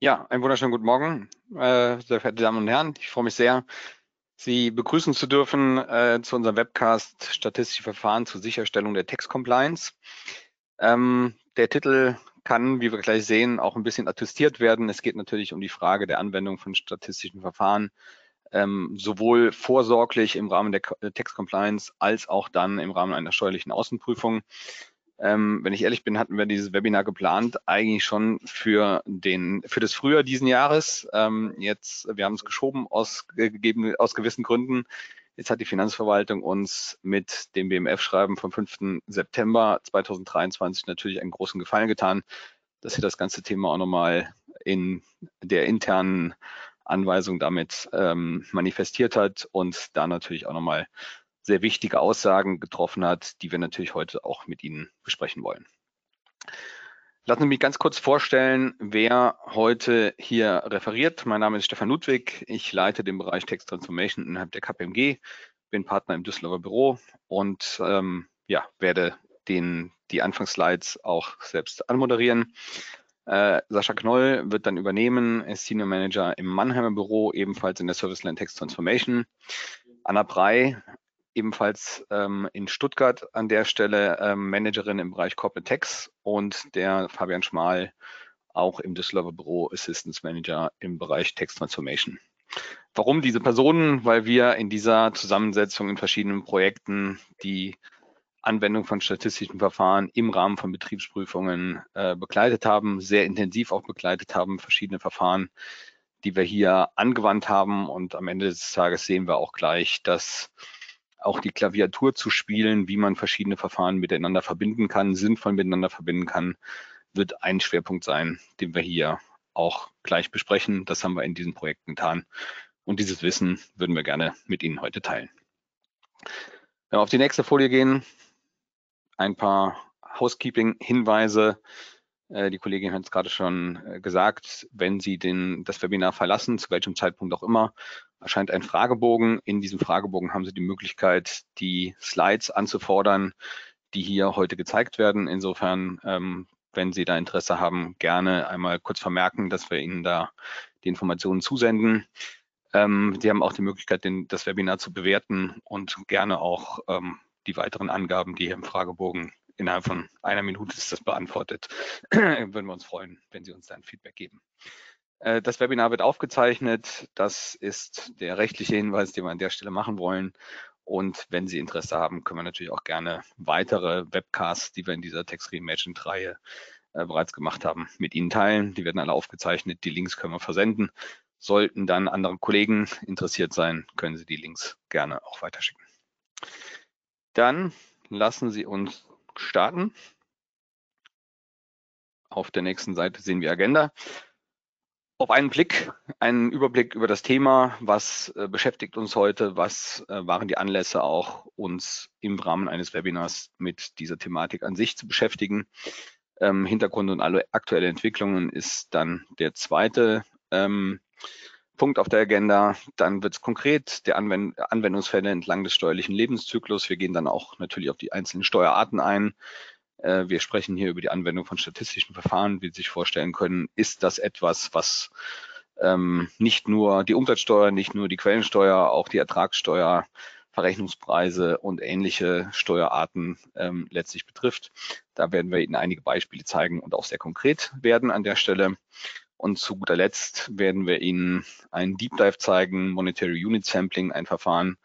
Ja, einen wunderschönen guten Morgen, äh, sehr verehrte Damen und Herren. Ich freue mich sehr, Sie begrüßen zu dürfen äh, zu unserem Webcast Statistische Verfahren zur Sicherstellung der Text Compliance. Ähm, der Titel kann, wie wir gleich sehen, auch ein bisschen attestiert werden. Es geht natürlich um die Frage der Anwendung von statistischen Verfahren, ähm, sowohl vorsorglich im Rahmen der Text Compliance als auch dann im Rahmen einer steuerlichen Außenprüfung. Ähm, wenn ich ehrlich bin, hatten wir dieses Webinar geplant, eigentlich schon für den für das Frühjahr diesen Jahres. Ähm, jetzt, wir haben es geschoben aus, gegeben, aus gewissen Gründen. Jetzt hat die Finanzverwaltung uns mit dem BMF-Schreiben vom 5. September 2023 natürlich einen großen Gefallen getan, dass sie das ganze Thema auch nochmal in der internen Anweisung damit ähm, manifestiert hat und da natürlich auch nochmal sehr wichtige Aussagen getroffen hat, die wir natürlich heute auch mit Ihnen besprechen wollen. Lassen Sie mich ganz kurz vorstellen, wer heute hier referiert. Mein Name ist Stefan Ludwig. Ich leite den Bereich Text Transformation innerhalb der KPMG, bin Partner im Düsseldorfer Büro und ähm, ja, werde den, die Anfangsslides auch selbst anmoderieren. Äh, Sascha Knoll wird dann übernehmen, ist Senior Manager im Mannheimer Büro, ebenfalls in der Service Line Text Transformation. Anna Brey ebenfalls ähm, in Stuttgart an der Stelle ähm, Managerin im Bereich Corporate Tax und der Fabian Schmal auch im Düsseldorfer Büro Assistance Manager im Bereich Text Transformation. Warum diese Personen? Weil wir in dieser Zusammensetzung in verschiedenen Projekten die Anwendung von statistischen Verfahren im Rahmen von Betriebsprüfungen äh, begleitet haben, sehr intensiv auch begleitet haben, verschiedene Verfahren, die wir hier angewandt haben. Und am Ende des Tages sehen wir auch gleich, dass auch die Klaviatur zu spielen, wie man verschiedene Verfahren miteinander verbinden kann, sinnvoll miteinander verbinden kann, wird ein Schwerpunkt sein, den wir hier auch gleich besprechen. Das haben wir in diesen Projekten getan. Und dieses Wissen würden wir gerne mit Ihnen heute teilen. Wenn wir auf die nächste Folie gehen, ein paar Housekeeping-Hinweise. Äh, die Kollegin hat es gerade schon äh, gesagt, wenn Sie den, das Webinar verlassen, zu welchem Zeitpunkt auch immer, erscheint ein Fragebogen. In diesem Fragebogen haben Sie die Möglichkeit, die Slides anzufordern, die hier heute gezeigt werden. Insofern, ähm, wenn Sie da Interesse haben, gerne einmal kurz vermerken, dass wir Ihnen da die Informationen zusenden. Ähm, Sie haben auch die Möglichkeit, das Webinar zu bewerten und gerne auch ähm, die weiteren Angaben, die hier im Fragebogen innerhalb von einer Minute ist das beantwortet. Würden wir uns freuen, wenn Sie uns dann Feedback geben. Äh, das Webinar wird aufgezeichnet. Das ist der rechtliche Hinweis, den wir an der Stelle machen wollen. Und wenn Sie Interesse haben, können wir natürlich auch gerne weitere Webcasts, die wir in dieser Text Reimagined-Reihe äh, bereits gemacht haben, mit Ihnen teilen. Die werden alle aufgezeichnet. Die Links können wir versenden. Sollten dann andere Kollegen interessiert sein, können Sie die Links gerne auch weiterschicken. Dann lassen Sie uns starten. Auf der nächsten Seite sehen wir Agenda. Auf einen Blick, einen Überblick über das Thema, was äh, beschäftigt uns heute, was äh, waren die Anlässe auch, uns im Rahmen eines Webinars mit dieser Thematik an sich zu beschäftigen. Ähm, Hintergrund und alle aktuelle Entwicklungen ist dann der zweite ähm, Punkt auf der Agenda. Dann wird es konkret, der Anwend Anwendungsfälle entlang des steuerlichen Lebenszyklus. Wir gehen dann auch natürlich auf die einzelnen Steuerarten ein. Äh, wir sprechen hier über die Anwendung von statistischen Verfahren. Wie Sie sich vorstellen können, ist das etwas, was ähm, nicht nur die Umsatzsteuer, nicht nur die Quellensteuer, auch die Ertragssteuer, Verrechnungspreise und ähnliche Steuerarten ähm, letztlich betrifft. Da werden wir Ihnen einige Beispiele zeigen und auch sehr konkret werden an der Stelle. Und zu guter Letzt werden wir Ihnen einen Deep Dive zeigen, Monetary Unit Sampling, ein Verfahren,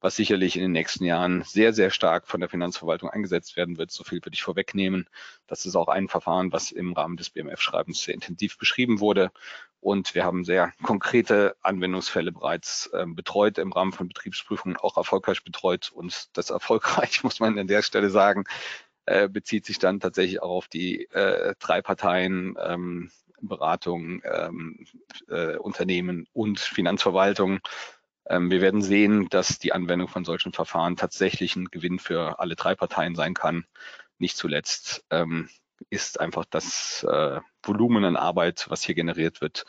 was sicherlich in den nächsten Jahren sehr, sehr stark von der Finanzverwaltung eingesetzt werden wird. So viel würde ich vorwegnehmen. Das ist auch ein Verfahren, was im Rahmen des BMF-Schreibens sehr intensiv beschrieben wurde. Und wir haben sehr konkrete Anwendungsfälle bereits äh, betreut im Rahmen von Betriebsprüfungen, auch erfolgreich betreut. Und das erfolgreich, muss man an der Stelle sagen, äh, bezieht sich dann tatsächlich auch auf die äh, drei Parteien ähm, Beratung, ähm, äh, Unternehmen und Finanzverwaltung. Ähm, wir werden sehen, dass die Anwendung von solchen Verfahren tatsächlich ein Gewinn für alle drei Parteien sein kann. Nicht zuletzt ähm, ist einfach das äh, Volumen an Arbeit, was hier generiert wird,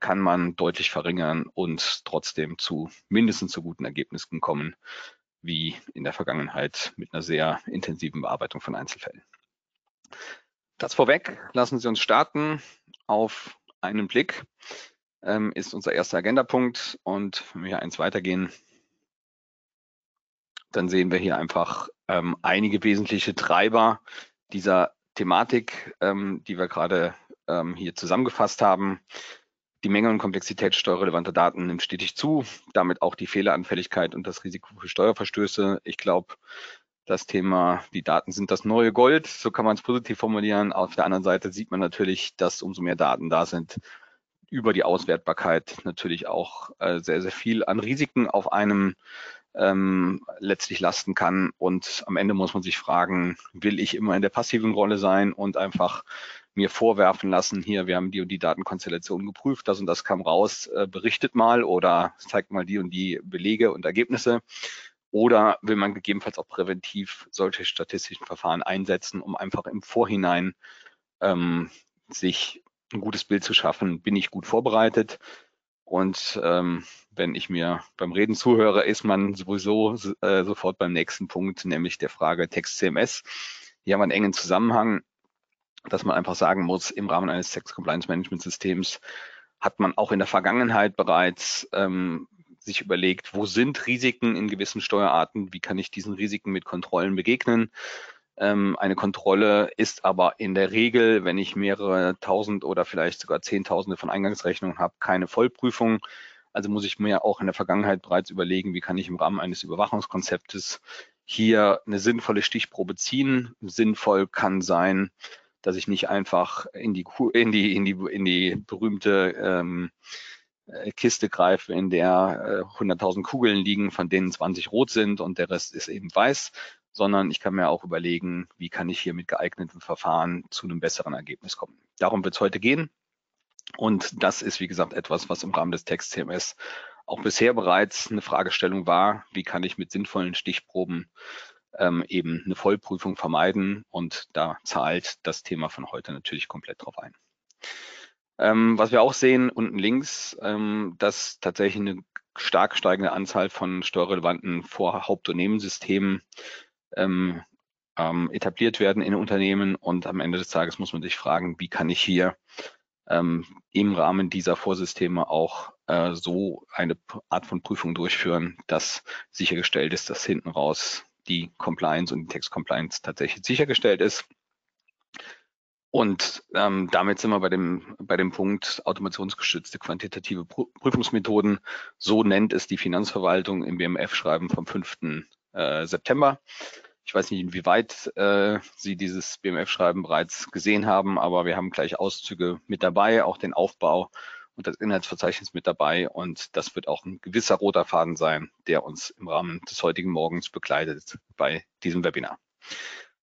kann man deutlich verringern und trotzdem zu mindestens so guten Ergebnissen kommen wie in der Vergangenheit mit einer sehr intensiven Bearbeitung von Einzelfällen. Das vorweg, lassen Sie uns starten auf einen Blick ähm, ist unser erster Agendapunkt. Und wenn wir hier eins weitergehen, dann sehen wir hier einfach ähm, einige wesentliche Treiber dieser Thematik, ähm, die wir gerade ähm, hier zusammengefasst haben. Die Menge und Komplexität steuerrelevanter Daten nimmt stetig zu, damit auch die Fehleranfälligkeit und das Risiko für Steuerverstöße. Ich glaube, das Thema, die Daten sind das neue Gold, so kann man es positiv formulieren. Auf der anderen Seite sieht man natürlich, dass umso mehr Daten da sind, über die Auswertbarkeit natürlich auch äh, sehr, sehr viel an Risiken auf einem ähm, letztlich lasten kann. Und am Ende muss man sich fragen, will ich immer in der passiven Rolle sein und einfach mir vorwerfen lassen, hier, wir haben die und die Datenkonstellation geprüft, das und das kam raus, äh, berichtet mal oder zeigt mal die und die Belege und Ergebnisse. Oder will man gegebenenfalls auch präventiv solche statistischen Verfahren einsetzen, um einfach im Vorhinein ähm, sich ein gutes Bild zu schaffen, bin ich gut vorbereitet. Und ähm, wenn ich mir beim Reden zuhöre, ist man sowieso äh, sofort beim nächsten Punkt, nämlich der Frage Text CMS. Hier haben wir einen engen Zusammenhang, dass man einfach sagen muss, im Rahmen eines Text Compliance Management Systems hat man auch in der Vergangenheit bereits ähm, sich überlegt, wo sind Risiken in gewissen Steuerarten, wie kann ich diesen Risiken mit Kontrollen begegnen. Ähm, eine Kontrolle ist aber in der Regel, wenn ich mehrere tausend oder vielleicht sogar zehntausende von Eingangsrechnungen habe, keine Vollprüfung. Also muss ich mir auch in der Vergangenheit bereits überlegen, wie kann ich im Rahmen eines Überwachungskonzeptes hier eine sinnvolle Stichprobe ziehen. Sinnvoll kann sein, dass ich nicht einfach in die, in die, in die, in die berühmte ähm, äh, Kiste greife, in der äh, 100.000 Kugeln liegen, von denen 20 rot sind und der Rest ist eben weiß, sondern ich kann mir auch überlegen, wie kann ich hier mit geeigneten Verfahren zu einem besseren Ergebnis kommen. Darum wird es heute gehen. Und das ist, wie gesagt, etwas, was im Rahmen des Text-CMS auch bisher bereits eine Fragestellung war. Wie kann ich mit sinnvollen Stichproben ähm, eben eine Vollprüfung vermeiden? Und da zahlt das Thema von heute natürlich komplett drauf ein. Ähm, was wir auch sehen unten links, ähm, dass tatsächlich eine stark steigende Anzahl von steuerrelevanten Vorhauptunternehmenssystemen ähm, ähm, etabliert werden in Unternehmen und am Ende des Tages muss man sich fragen, wie kann ich hier ähm, im Rahmen dieser Vorsysteme auch äh, so eine Art von Prüfung durchführen, dass sichergestellt ist, dass hinten raus die Compliance und die Text Compliance tatsächlich sichergestellt ist. Und ähm, damit sind wir bei dem, bei dem Punkt automationsgestützte quantitative Prüfungsmethoden. So nennt es die Finanzverwaltung im BMF-Schreiben vom 5. Äh, September. Ich weiß nicht, inwieweit äh, Sie dieses BMF-Schreiben bereits gesehen haben, aber wir haben gleich Auszüge mit dabei, auch den Aufbau und das Inhaltsverzeichnis mit dabei. Und das wird auch ein gewisser roter Faden sein, der uns im Rahmen des heutigen Morgens begleitet bei diesem Webinar.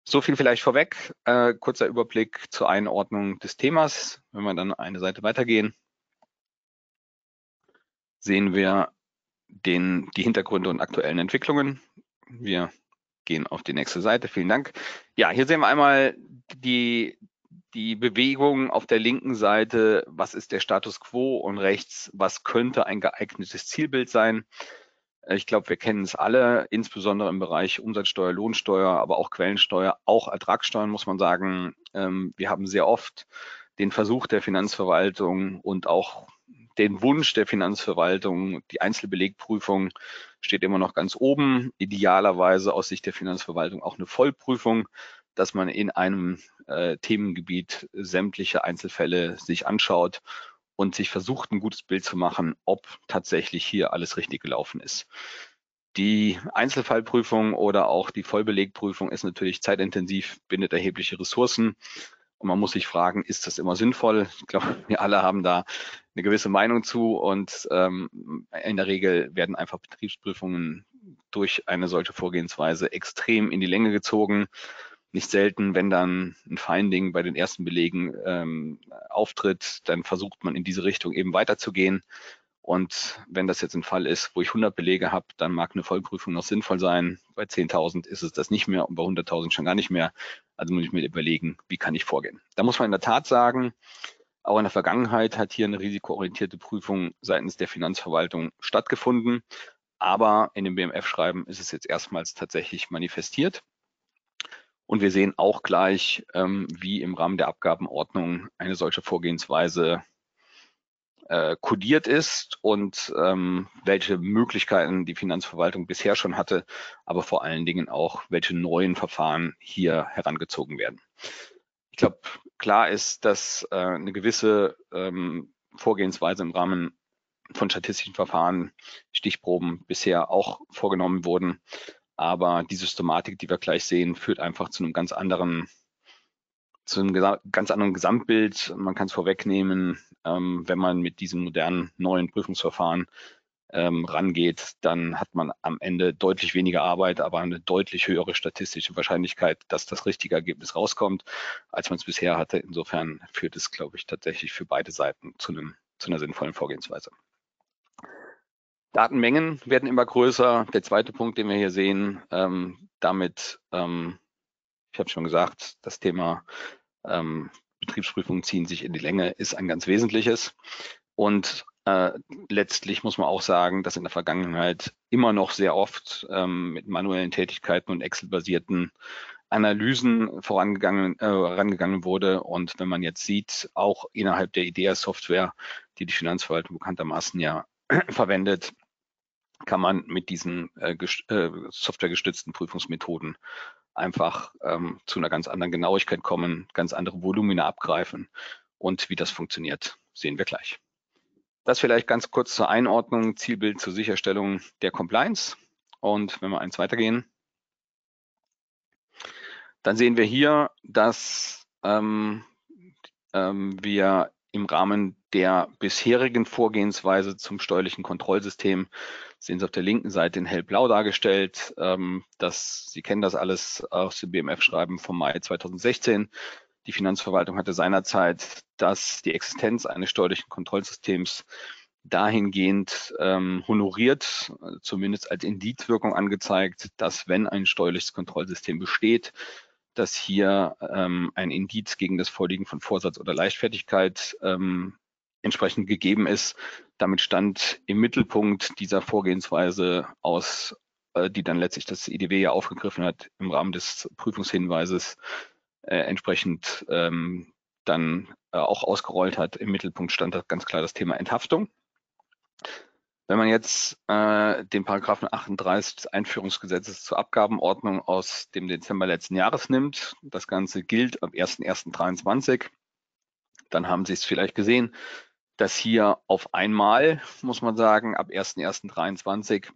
So viel vielleicht vorweg. Äh, kurzer Überblick zur Einordnung des Themas. Wenn wir dann eine Seite weitergehen, sehen wir den, die Hintergründe und aktuellen Entwicklungen. Wir gehen auf die nächste Seite. Vielen Dank. Ja, hier sehen wir einmal die, die Bewegung auf der linken Seite. Was ist der Status quo? Und rechts, was könnte ein geeignetes Zielbild sein? Ich glaube, wir kennen es alle, insbesondere im Bereich Umsatzsteuer, Lohnsteuer, aber auch Quellensteuer, auch Ertragssteuern muss man sagen. Ähm, wir haben sehr oft den Versuch der Finanzverwaltung und auch den Wunsch der Finanzverwaltung, die Einzelbelegprüfung steht immer noch ganz oben. Idealerweise aus Sicht der Finanzverwaltung auch eine Vollprüfung, dass man in einem äh, Themengebiet sämtliche Einzelfälle sich anschaut und sich versucht, ein gutes Bild zu machen, ob tatsächlich hier alles richtig gelaufen ist. Die Einzelfallprüfung oder auch die Vollbelegprüfung ist natürlich zeitintensiv, bindet erhebliche Ressourcen. Und man muss sich fragen, ist das immer sinnvoll? Ich glaube, wir alle haben da eine gewisse Meinung zu und ähm, in der Regel werden einfach Betriebsprüfungen durch eine solche Vorgehensweise extrem in die Länge gezogen. Nicht selten, wenn dann ein Finding bei den ersten Belegen ähm, auftritt, dann versucht man in diese Richtung eben weiterzugehen. Und wenn das jetzt ein Fall ist, wo ich 100 Belege habe, dann mag eine Vollprüfung noch sinnvoll sein. Bei 10.000 ist es das nicht mehr und bei 100.000 schon gar nicht mehr. Also muss ich mir überlegen, wie kann ich vorgehen. Da muss man in der Tat sagen, auch in der Vergangenheit hat hier eine risikoorientierte Prüfung seitens der Finanzverwaltung stattgefunden. Aber in dem BMF-Schreiben ist es jetzt erstmals tatsächlich manifestiert. Und wir sehen auch gleich, ähm, wie im Rahmen der Abgabenordnung eine solche Vorgehensweise äh, kodiert ist und ähm, welche Möglichkeiten die Finanzverwaltung bisher schon hatte, aber vor allen Dingen auch, welche neuen Verfahren hier herangezogen werden. Ich glaube, klar ist, dass äh, eine gewisse ähm, Vorgehensweise im Rahmen von statistischen Verfahren, Stichproben bisher auch vorgenommen wurden. Aber die Systematik, die wir gleich sehen, führt einfach zu einem ganz anderen zu einem ganz anderen Gesamtbild. Man kann es vorwegnehmen, ähm, wenn man mit diesem modernen neuen Prüfungsverfahren ähm, rangeht, dann hat man am Ende deutlich weniger Arbeit, aber eine deutlich höhere statistische Wahrscheinlichkeit, dass das richtige Ergebnis rauskommt, als man es bisher hatte. Insofern führt es, glaube ich, tatsächlich für beide Seiten zu, einem, zu einer sinnvollen Vorgehensweise. Datenmengen werden immer größer. Der zweite Punkt, den wir hier sehen, ähm, damit ähm, ich habe schon gesagt, das Thema ähm, Betriebsprüfungen ziehen sich in die Länge, ist ein ganz wesentliches. Und äh, letztlich muss man auch sagen, dass in der Vergangenheit immer noch sehr oft ähm, mit manuellen Tätigkeiten und Excel-basierten Analysen vorangegangen, äh, herangegangen wurde. Und wenn man jetzt sieht, auch innerhalb der IDEA-Software, die die Finanzverwaltung bekanntermaßen ja verwendet, kann man mit diesen äh, äh, softwaregestützten Prüfungsmethoden einfach ähm, zu einer ganz anderen Genauigkeit kommen, ganz andere Volumina abgreifen. Und wie das funktioniert, sehen wir gleich. Das vielleicht ganz kurz zur Einordnung, Zielbild zur Sicherstellung der Compliance. Und wenn wir eins weitergehen, dann sehen wir hier, dass ähm, ähm, wir im Rahmen der bisherigen Vorgehensweise zum steuerlichen Kontrollsystem sehen Sie auf der linken Seite in hellblau dargestellt. Ähm, das, Sie kennen das alles aus dem BMF-Schreiben vom Mai 2016. Die Finanzverwaltung hatte seinerzeit dass die Existenz eines steuerlichen Kontrollsystems dahingehend ähm, honoriert, zumindest als Indizwirkung angezeigt, dass wenn ein steuerliches Kontrollsystem besteht, dass hier ähm, ein Indiz gegen das Vorliegen von Vorsatz oder Leichtfertigkeit ähm, entsprechend gegeben ist. Damit stand im Mittelpunkt dieser Vorgehensweise aus, äh, die dann letztlich das IDW ja aufgegriffen hat im Rahmen des Prüfungshinweises, äh, entsprechend ähm, dann äh, auch ausgerollt hat. Im Mittelpunkt stand ganz klar das Thema Enthaftung. Wenn man jetzt äh, den Paragraphen 38 des Einführungsgesetzes zur Abgabenordnung aus dem Dezember letzten Jahres nimmt, das Ganze gilt ab 1.1.23, dann haben Sie es vielleicht gesehen, dass hier auf einmal, muss man sagen, ab 1.1.23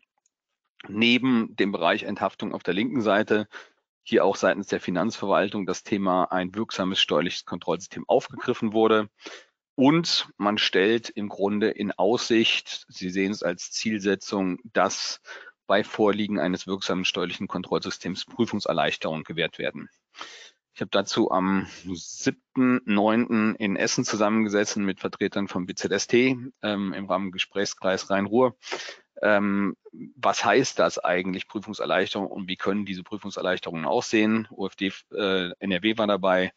neben dem Bereich Enthaftung auf der linken Seite hier auch seitens der Finanzverwaltung das Thema ein wirksames steuerliches Kontrollsystem aufgegriffen wurde. Und man stellt im Grunde in Aussicht, Sie sehen es als Zielsetzung, dass bei Vorliegen eines wirksamen steuerlichen Kontrollsystems Prüfungserleichterungen gewährt werden. Ich habe dazu am 7.9. in Essen zusammengesessen mit Vertretern vom BZST ähm, im Rahmen Gesprächskreis Rhein-Ruhr. Ähm, was heißt das eigentlich, Prüfungserleichterung und wie können diese Prüfungserleichterungen aussehen? OFD äh, NRW war dabei,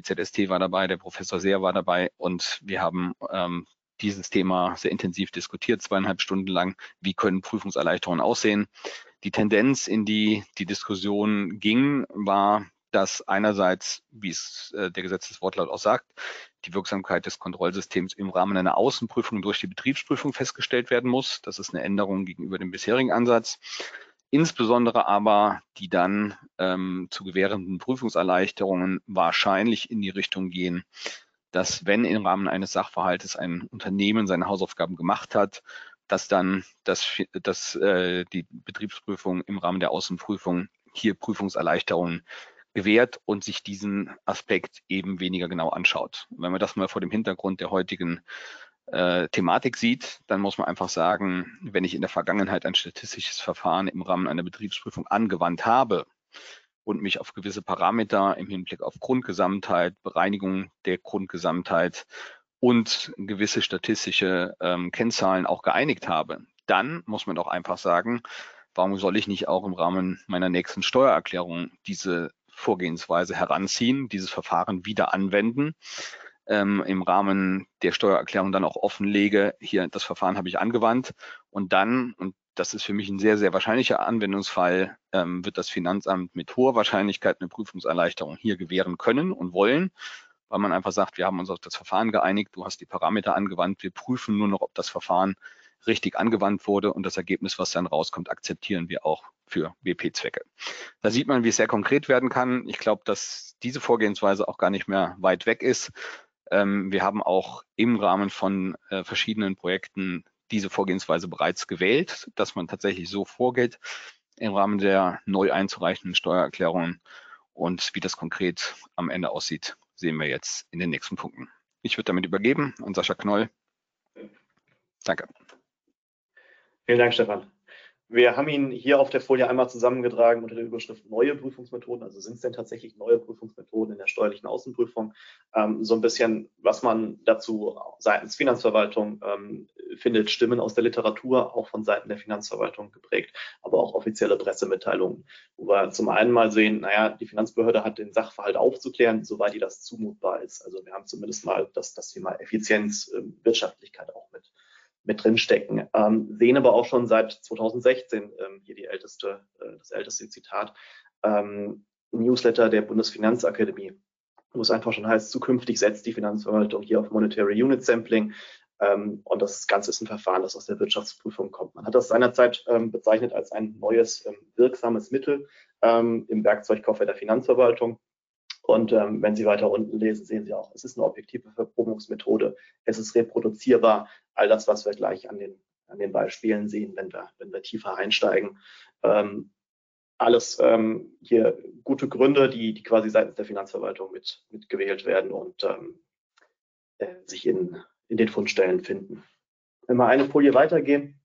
BZST war dabei, der Professor Seer war dabei und wir haben ähm, dieses Thema sehr intensiv diskutiert, zweieinhalb Stunden lang. Wie können Prüfungserleichterungen aussehen? Die Tendenz, in die die Diskussion ging, war, dass einerseits, wie es äh, der Gesetzeswortlaut auch sagt, die Wirksamkeit des Kontrollsystems im Rahmen einer Außenprüfung durch die Betriebsprüfung festgestellt werden muss. Das ist eine Änderung gegenüber dem bisherigen Ansatz. Insbesondere aber die dann ähm, zu gewährenden Prüfungserleichterungen wahrscheinlich in die Richtung gehen, dass wenn im Rahmen eines Sachverhaltes ein Unternehmen seine Hausaufgaben gemacht hat, dass dann das, das, äh, die Betriebsprüfung im Rahmen der Außenprüfung hier Prüfungserleichterungen gewährt und sich diesen Aspekt eben weniger genau anschaut. wenn man das mal vor dem Hintergrund der heutigen äh, Thematik sieht, dann muss man einfach sagen, wenn ich in der Vergangenheit ein statistisches Verfahren im Rahmen einer Betriebsprüfung angewandt habe und mich auf gewisse Parameter im Hinblick auf Grundgesamtheit, Bereinigung der Grundgesamtheit und gewisse statistische ähm, Kennzahlen auch geeinigt habe, dann muss man doch einfach sagen, warum soll ich nicht auch im Rahmen meiner nächsten Steuererklärung diese Vorgehensweise heranziehen, dieses Verfahren wieder anwenden, ähm, im Rahmen der Steuererklärung dann auch offenlege, hier das Verfahren habe ich angewandt und dann, und das ist für mich ein sehr, sehr wahrscheinlicher Anwendungsfall, ähm, wird das Finanzamt mit hoher Wahrscheinlichkeit eine Prüfungserleichterung hier gewähren können und wollen. weil man einfach sagt, wir haben uns auf das Verfahren geeinigt, du hast die Parameter angewandt, wir prüfen nur noch, ob das Verfahren richtig angewandt wurde und das Ergebnis, was dann rauskommt, akzeptieren wir auch für WP-Zwecke. Da sieht man, wie es sehr konkret werden kann. Ich glaube, dass diese Vorgehensweise auch gar nicht mehr weit weg ist. Ähm, wir haben auch im Rahmen von äh, verschiedenen Projekten diese Vorgehensweise bereits gewählt, dass man tatsächlich so vorgeht im Rahmen der neu einzureichenden Steuererklärungen. Und wie das konkret am Ende aussieht, sehen wir jetzt in den nächsten Punkten. Ich würde damit übergeben an Sascha Knoll. Danke. Vielen Dank, Stefan. Wir haben ihn hier auf der Folie einmal zusammengetragen unter der Überschrift neue Prüfungsmethoden. Also sind es denn tatsächlich neue Prüfungsmethoden in der steuerlichen Außenprüfung? Ähm, so ein bisschen, was man dazu seitens Finanzverwaltung ähm, findet, Stimmen aus der Literatur, auch von Seiten der Finanzverwaltung geprägt, aber auch offizielle Pressemitteilungen, wo wir zum einen mal sehen, naja, die Finanzbehörde hat den Sachverhalt aufzuklären, soweit ihr das zumutbar ist. Also wir haben zumindest mal das, das Thema Effizienz, äh, Wirtschaftlichkeit auch mit mit drinstecken. Ähm, sehen aber auch schon seit 2016 ähm, hier die älteste, äh, das älteste Zitat, ähm, Newsletter der Bundesfinanzakademie, wo es einfach schon heißt, zukünftig setzt die Finanzverwaltung hier auf Monetary Unit Sampling. Ähm, und das Ganze ist ein Verfahren, das aus der Wirtschaftsprüfung kommt. Man hat das seinerzeit ähm, bezeichnet als ein neues, ähm, wirksames Mittel im Werkzeugkoffer der Finanzverwaltung. Und ähm, wenn Sie weiter unten lesen, sehen Sie auch, es ist eine objektive Verprobungsmethode, es ist reproduzierbar, all das, was wir gleich an den, an den Beispielen sehen, wenn wir, wenn wir tiefer einsteigen. Ähm, alles ähm, hier gute Gründe, die, die quasi seitens der Finanzverwaltung mit, mit gewählt werden und ähm, äh, sich in, in den Fundstellen finden. Wenn wir eine Folie weitergehen,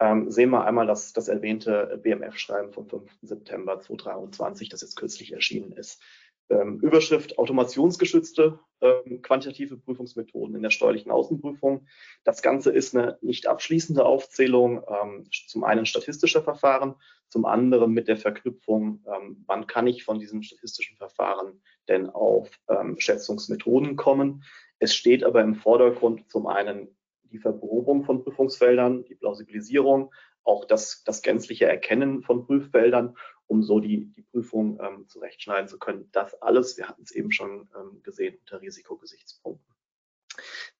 ähm, sehen wir einmal das, das erwähnte BMF-Schreiben vom 5. September 2023, das jetzt kürzlich erschienen ist. Ähm, Überschrift automationsgeschützte ähm, quantitative Prüfungsmethoden in der steuerlichen Außenprüfung. Das Ganze ist eine nicht abschließende Aufzählung, ähm, zum einen statistischer Verfahren, zum anderen mit der Verknüpfung, ähm, wann kann ich von diesen statistischen Verfahren denn auf ähm, Schätzungsmethoden kommen. Es steht aber im Vordergrund zum einen die Verprobung von Prüfungsfeldern, die Plausibilisierung, auch das, das gänzliche Erkennen von Prüffeldern, um so die, die Prüfung ähm, zurechtschneiden zu können. Das alles, wir hatten es eben schon ähm, gesehen, unter Risikogesichtspunkten.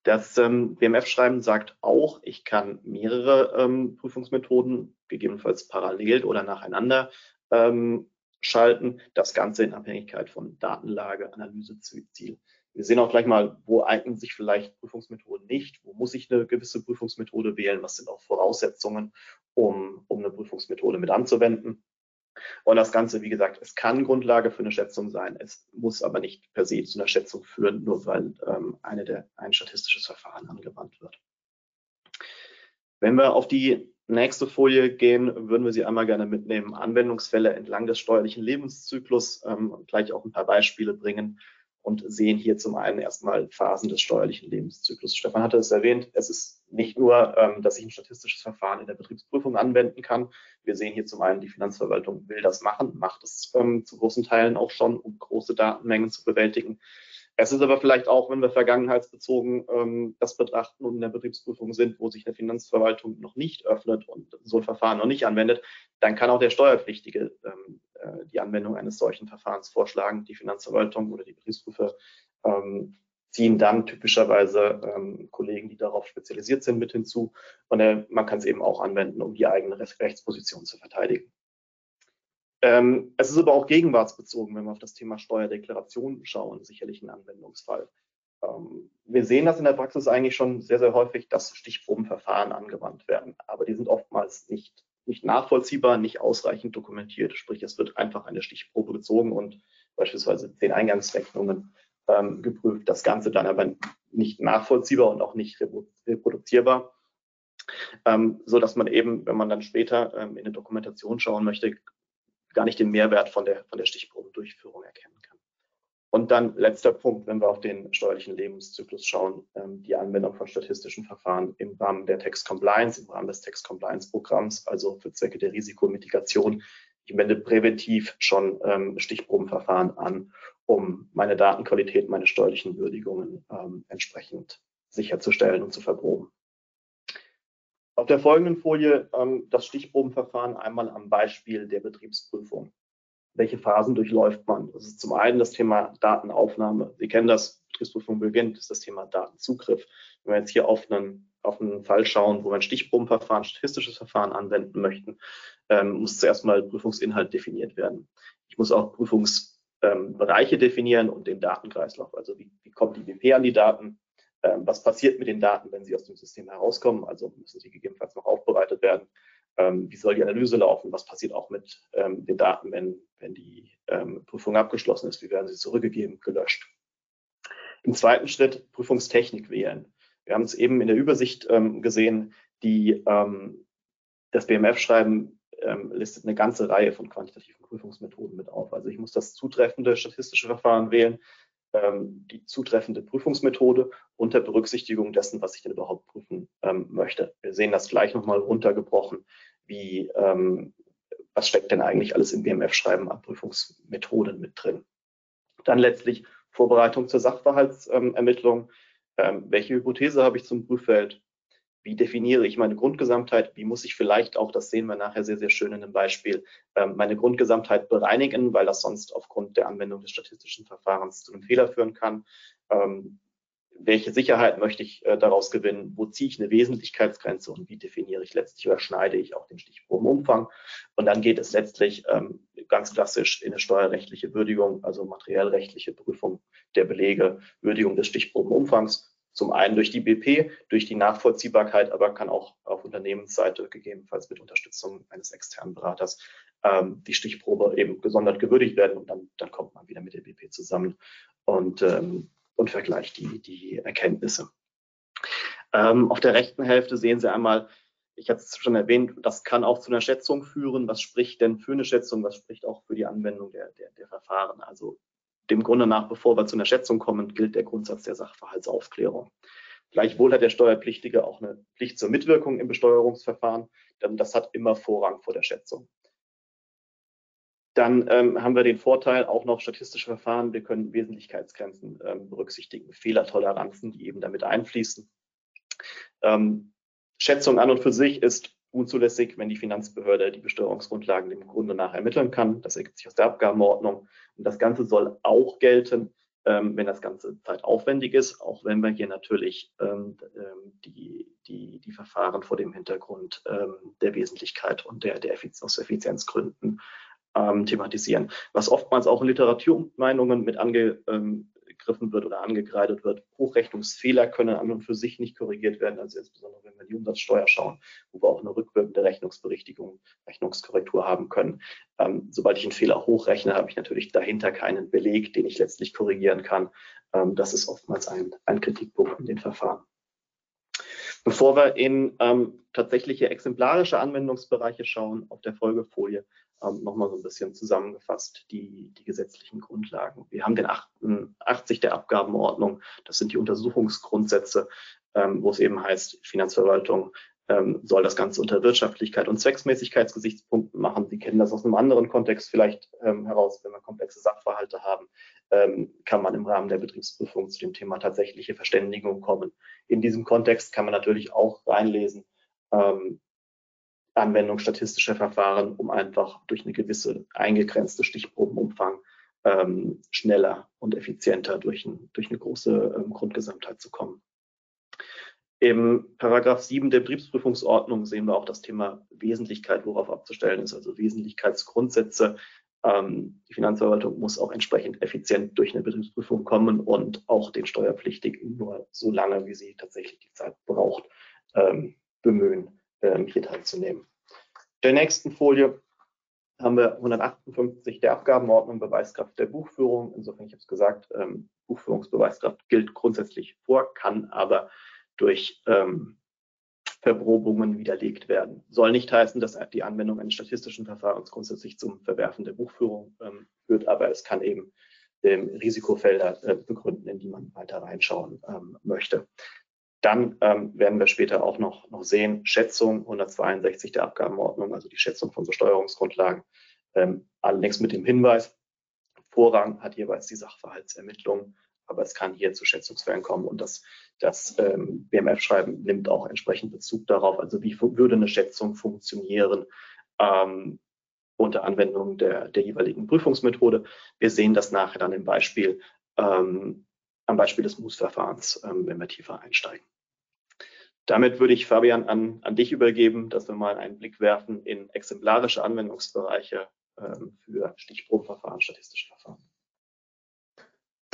Das ähm, BMF-Schreiben sagt auch, ich kann mehrere ähm, Prüfungsmethoden, gegebenenfalls parallel oder nacheinander, ähm, schalten. Das Ganze in Abhängigkeit von Datenlage, Analyse, Ziel. Wir sehen auch gleich mal, wo eignen sich vielleicht Prüfungsmethoden nicht, wo muss ich eine gewisse Prüfungsmethode wählen, was sind auch Voraussetzungen, um, um eine Prüfungsmethode mit anzuwenden. Und das Ganze, wie gesagt, es kann Grundlage für eine Schätzung sein, es muss aber nicht per se zu einer Schätzung führen, nur weil ähm, eine der, ein statistisches Verfahren angewandt wird. Wenn wir auf die nächste Folie gehen, würden wir Sie einmal gerne mitnehmen, Anwendungsfälle entlang des steuerlichen Lebenszyklus, ähm, gleich auch ein paar Beispiele bringen, und sehen hier zum einen erstmal Phasen des steuerlichen Lebenszyklus. Stefan hatte es erwähnt, es ist nicht nur, ähm, dass ich ein statistisches Verfahren in der Betriebsprüfung anwenden kann. Wir sehen hier zum einen, die Finanzverwaltung will das machen, macht es ähm, zu großen Teilen auch schon, um große Datenmengen zu bewältigen. Es ist aber vielleicht auch, wenn wir vergangenheitsbezogen ähm, das betrachten und in der Betriebsprüfung sind, wo sich eine Finanzverwaltung noch nicht öffnet und so ein Verfahren noch nicht anwendet, dann kann auch der Steuerpflichtige ähm, äh, die Anwendung eines solchen Verfahrens vorschlagen. Die Finanzverwaltung oder die Betriebsprüfer ähm, ziehen dann typischerweise ähm, Kollegen, die darauf spezialisiert sind, mit hinzu. Und äh, man kann es eben auch anwenden, um die eigene Rechtsposition zu verteidigen. Ähm, es ist aber auch gegenwartsbezogen, wenn wir auf das Thema Steuerdeklaration schauen, sicherlich ein Anwendungsfall. Ähm, wir sehen das in der Praxis eigentlich schon sehr, sehr häufig, dass Stichprobenverfahren angewandt werden, aber die sind oftmals nicht, nicht nachvollziehbar, nicht ausreichend dokumentiert. Sprich, es wird einfach eine Stichprobe gezogen und beispielsweise zehn Eingangsrechnungen ähm, geprüft. Das Ganze dann aber nicht nachvollziehbar und auch nicht reproduzierbar. Ähm, so dass man eben, wenn man dann später ähm, in eine Dokumentation schauen möchte, gar nicht den Mehrwert von der, von der Stichprobendurchführung erkennen kann. Und dann letzter Punkt, wenn wir auf den steuerlichen Lebenszyklus schauen, ähm, die Anwendung von statistischen Verfahren im Rahmen der Text Compliance, im Rahmen des Text Compliance Programms, also für Zwecke der Risikomitigation. Ich wende präventiv schon ähm, Stichprobenverfahren an, um meine Datenqualität, meine steuerlichen Würdigungen ähm, entsprechend sicherzustellen und zu verproben. Auf der folgenden Folie ähm, das Stichprobenverfahren einmal am Beispiel der Betriebsprüfung. welche Phasen durchläuft man? Das ist zum einen das Thema Datenaufnahme. Sie kennen das, Betriebsprüfung beginnt, ist das Thema Datenzugriff. Wenn wir jetzt hier auf einen, auf einen Fall schauen, wo wir ein Stichprobenverfahren, statistisches Verfahren anwenden möchten, ähm, muss zuerst mal Prüfungsinhalt definiert werden. Ich muss auch Prüfungsbereiche ähm, definieren und den Datenkreislauf. Also wie, wie kommt die BP an die Daten? Ähm, was passiert mit den Daten, wenn sie aus dem System herauskommen? Also müssen sie gegebenenfalls noch aufbereitet werden ähm, wie soll die Analyse laufen, was passiert auch mit ähm, den Daten, wenn, wenn die Prüfung abgeschlossen ist, wie werden sie zurückgegeben, gelöscht. Im zweiten Schritt Prüfungstechnik wählen. Wir haben es eben in der Übersicht gesehen, die, das BMF-Schreiben listet eine ganze Reihe von quantitativen Prüfungsmethoden mit auf. Also ich muss das zutreffende statistische Verfahren wählen, ähm, die zutreffende Prüfungsmethode unter Berücksichtigung dessen, was ich denn überhaupt prüfen ähm, möchte. Wir sehen das gleich nochmal runtergebrochen, wie ähm, was steckt denn eigentlich alles im BMF-Schreiben an Prüfungsmethoden mit drin. Dann letztlich Vorbereitung zur Sachverhaltsermittlung. Ähm, welche Hypothese habe ich zum Prüffeld? Wie definiere ich meine Grundgesamtheit, wie muss ich vielleicht auch, das sehen wir nachher sehr, sehr schön in dem Beispiel, ähm, meine Grundgesamtheit bereinigen, weil das sonst aufgrund der Anwendung des statistischen Verfahrens zu einem Fehler führen kann. Ähm, welche Sicherheit möchte ich äh, daraus gewinnen? Wo ziehe ich eine Wesentlichkeitsgrenze und wie definiere ich letztlich oder schneide ich auch den Stichprobenumfang? Und dann geht es letztlich ähm, ganz klassisch in eine steuerrechtliche Würdigung, also materiellrechtliche Prüfung der Belege, Würdigung des Stichprobenumfangs zum einen durch die BP, durch die Nachvollziehbarkeit, aber kann auch auf Unternehmensseite gegebenenfalls mit Unterstützung eines externen Beraters ähm, die Stichprobe eben gesondert gewürdigt werden und dann, dann kommt man wieder mit der BP zusammen und, ähm, und vergleicht die, die Erkenntnisse. Ähm, auf der rechten Hälfte sehen Sie einmal, ich hatte es schon erwähnt, das kann auch zu einer Schätzung führen. Was spricht denn für eine Schätzung? Was spricht auch für die Anwendung der, der, der Verfahren? Also dem Grunde nach, bevor wir zu einer Schätzung kommen, gilt der Grundsatz der Sachverhaltsaufklärung. Gleichwohl hat der Steuerpflichtige auch eine Pflicht zur Mitwirkung im Besteuerungsverfahren, denn das hat immer Vorrang vor der Schätzung. Dann ähm, haben wir den Vorteil, auch noch statistische Verfahren, wir können Wesentlichkeitsgrenzen ähm, berücksichtigen, Fehlertoleranzen, die eben damit einfließen. Ähm, Schätzung an und für sich ist unzulässig, wenn die Finanzbehörde die Besteuerungsgrundlagen dem Grunde nach ermitteln kann. Das ergibt sich aus der Abgabenordnung. Und das Ganze soll auch gelten, ähm, wenn das Ganze zeitaufwendig ist, auch wenn wir hier natürlich ähm, ähm die, die, die Verfahren vor dem Hintergrund ähm, der Wesentlichkeit und der, der Effizienz, aus Effizienzgründen ähm, thematisieren. Was oftmals auch in Literaturmeinungen mit ange, angegriffen wird oder angekreidet wird. Hochrechnungsfehler können an und für sich nicht korrigiert werden, also insbesondere wenn wir die Umsatzsteuer schauen, wo wir auch eine rückwirkende Rechnungsberichtigung, Rechnungskorrektur haben können. Ähm, sobald ich einen Fehler hochrechne, habe ich natürlich dahinter keinen Beleg, den ich letztlich korrigieren kann. Ähm, das ist oftmals ein, ein Kritikpunkt in den Verfahren. Bevor wir in ähm, tatsächliche exemplarische Anwendungsbereiche schauen, auf der Folgefolie ähm, nochmal so ein bisschen zusammengefasst die, die gesetzlichen Grundlagen. Wir haben den 88 der Abgabenordnung, das sind die Untersuchungsgrundsätze, ähm, wo es eben heißt, Finanzverwaltung ähm, soll das Ganze unter Wirtschaftlichkeit und Zwecksmäßigkeitsgesichtspunkten machen. Sie kennen das aus einem anderen Kontext vielleicht ähm, heraus, wenn wir komplexe Sachverhalte haben, ähm, kann man im Rahmen der Betriebsprüfung zu dem Thema tatsächliche Verständigung kommen. In diesem Kontext kann man natürlich auch reinlesen, ähm, Anwendung statistischer Verfahren, um einfach durch eine gewisse eingegrenzte Stichprobenumfang ähm, schneller und effizienter durch, ein, durch eine große ähm, Grundgesamtheit zu kommen. Im Paragraph 7 der Betriebsprüfungsordnung sehen wir auch das Thema Wesentlichkeit, worauf abzustellen ist, also Wesentlichkeitsgrundsätze. Ähm, die Finanzverwaltung muss auch entsprechend effizient durch eine Betriebsprüfung kommen und auch den Steuerpflichtigen nur so lange, wie sie tatsächlich die Zeit braucht, ähm, bemühen, ähm, hier teilzunehmen. Der nächsten Folie haben wir 158 der Abgabenordnung, Beweiskraft der Buchführung. Insofern, ich habe es gesagt, ähm, Buchführungsbeweiskraft gilt grundsätzlich vor, kann aber durch ähm, Verprobungen widerlegt werden. Soll nicht heißen, dass die Anwendung eines statistischen Verfahrens grundsätzlich zum Verwerfen der Buchführung ähm, führt, aber es kann eben ähm, Risikofelder äh, begründen, in die man weiter reinschauen ähm, möchte. Dann ähm, werden wir später auch noch, noch sehen, Schätzung 162 der Abgabenordnung, also die Schätzung von Besteuerungsgrundlagen, ähm, allerdings mit dem Hinweis, Vorrang hat jeweils die Sachverhaltsermittlung, aber es kann hier zu Schätzungsfällen kommen und das, das ähm, BMF-Schreiben nimmt auch entsprechend Bezug darauf, also wie würde eine Schätzung funktionieren, ähm, unter Anwendung der, der jeweiligen Prüfungsmethode. Wir sehen das nachher dann im Beispiel, ähm, am Beispiel des MUS-Verfahrens, ähm, wenn wir tiefer einsteigen. Damit würde ich, Fabian, an, an dich übergeben, dass wir mal einen Blick werfen in exemplarische Anwendungsbereiche ähm, für Stichprobenverfahren, statistische Verfahren.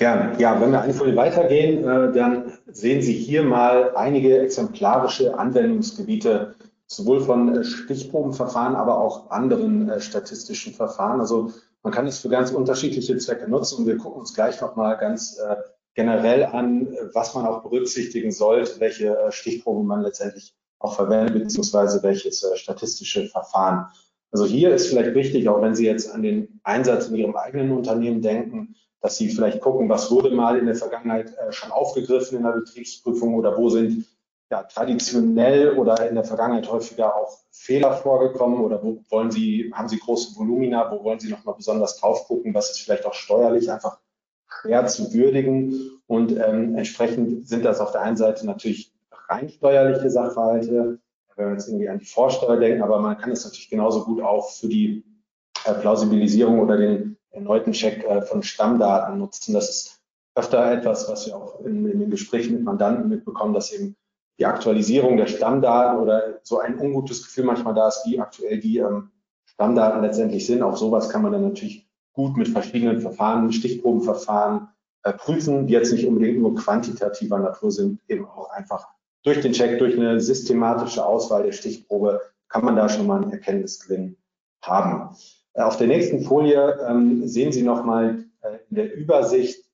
Gerne. Ja, wenn wir eine Folie weitergehen, äh, dann sehen Sie hier mal einige exemplarische Anwendungsgebiete, sowohl von äh, Stichprobenverfahren, aber auch anderen äh, statistischen Verfahren. Also man kann es für ganz unterschiedliche Zwecke nutzen und wir gucken uns gleich nochmal ganz generell an, was man auch berücksichtigen sollte, welche Stichproben man letztendlich auch verwendet, beziehungsweise welches statistische Verfahren. Also hier ist vielleicht wichtig, auch wenn Sie jetzt an den Einsatz in Ihrem eigenen Unternehmen denken, dass Sie vielleicht gucken, was wurde mal in der Vergangenheit äh, schon aufgegriffen in der Betriebsprüfung oder wo sind ja, traditionell oder in der Vergangenheit häufiger auch Fehler vorgekommen oder wo wollen Sie, haben Sie große Volumina, wo wollen Sie nochmal besonders drauf gucken, was ist vielleicht auch steuerlich einfach schwer zu würdigen. Und ähm, entsprechend sind das auf der einen Seite natürlich rein steuerliche Sachverhalte, wenn wir jetzt irgendwie an die Vorsteuer denken, aber man kann es natürlich genauso gut auch für die äh, Plausibilisierung oder den erneuten Check äh, von Stammdaten nutzen. Das ist öfter etwas, was wir auch in, in, den Gesprächen mit Mandanten mitbekommen, dass eben die Aktualisierung der Stammdaten oder so ein ungutes Gefühl manchmal da ist, wie aktuell die ähm, Stammdaten letztendlich sind. Auch sowas kann man dann natürlich gut mit verschiedenen Verfahren, Stichprobenverfahren äh, prüfen, die jetzt nicht unbedingt nur quantitativer Natur sind, eben auch einfach durch den Check, durch eine systematische Auswahl der Stichprobe kann man da schon mal einen Erkenntnisgewinn haben. Äh, auf der nächsten Folie ähm, sehen Sie nochmal äh, in der Übersicht,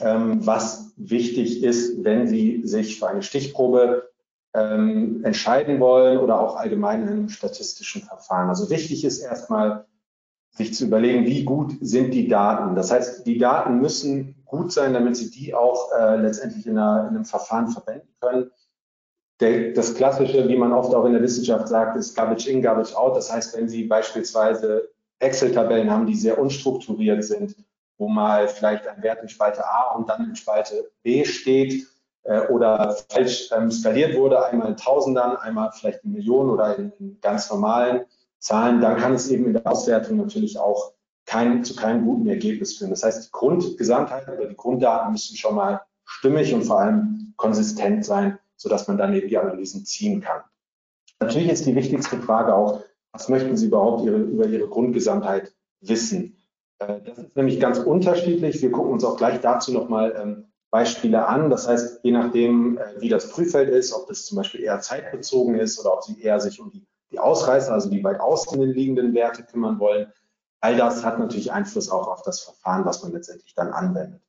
ähm, was wichtig ist, wenn Sie sich für eine Stichprobe ähm, entscheiden wollen oder auch allgemein in einem statistischen Verfahren. Also wichtig ist erstmal, sich zu überlegen, wie gut sind die Daten. Das heißt, die Daten müssen gut sein, damit Sie die auch äh, letztendlich in, einer, in, einem Verfahren verwenden können. Der, das Klassische, wie man oft auch in der Wissenschaft sagt, ist Garbage in, Garbage out. Das heißt, wenn Sie beispielsweise Excel-Tabellen haben, die sehr unstrukturiert sind, wo mal vielleicht ein Wert in Spalte A und dann in Spalte B steht äh, oder falsch ähm, skaliert wurde, einmal in Tausendern, einmal vielleicht in Millionen oder in, in ganz normalen Zahlen, dann kann es eben in der Auswertung natürlich auch kein, zu keinem guten Ergebnis führen. Das heißt, die Grundgesamtheit oder die Grunddaten müssen schon mal stimmig und vor allem konsistent sein, sodass man dann eben die Analysen ziehen kann. Natürlich ist die wichtigste Frage auch, was möchten Sie überhaupt ihre, über Ihre Grundgesamtheit wissen? Äh, das ist nämlich ganz unterschiedlich. Wir gucken uns auch gleich dazu nochmal ähm, Beispiele an. Das heißt, je nachdem, äh, wie das Prüffeld ist, ob das zum Beispiel eher zeitbezogen ist oder ob Sie eher sich um die, die Ausreißer, also die weit außen liegenden Werte kümmern wollen, All das hat natürlich Einfluss auch auf das Verfahren, was man letztendlich dann anwendet.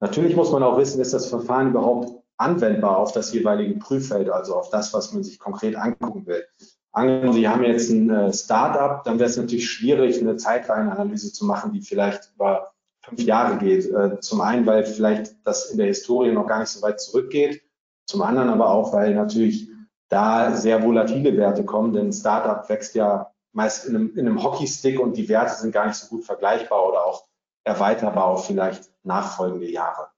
Natürlich muss man auch wissen, ist das Verfahren überhaupt anwendbar auf das jeweilige Prüffeld, also auf das, was man sich konkret angucken will. Angenommen, Sie haben jetzt ein äh, Startup, dann wäre es natürlich schwierig, eine Zeitreihenanalyse zu machen, die vielleicht über fünf Jahre geht. Äh, zum einen, weil vielleicht das in der Historie noch gar nicht so weit zurückgeht. Zum anderen aber auch, weil natürlich da sehr volatile Werte kommen, denn Startup wächst ja meist in einem, in einem Hockeystick und die Werte sind gar nicht so gut vergleichbar oder auch erweiterbar auf vielleicht nachfolgende Jahre.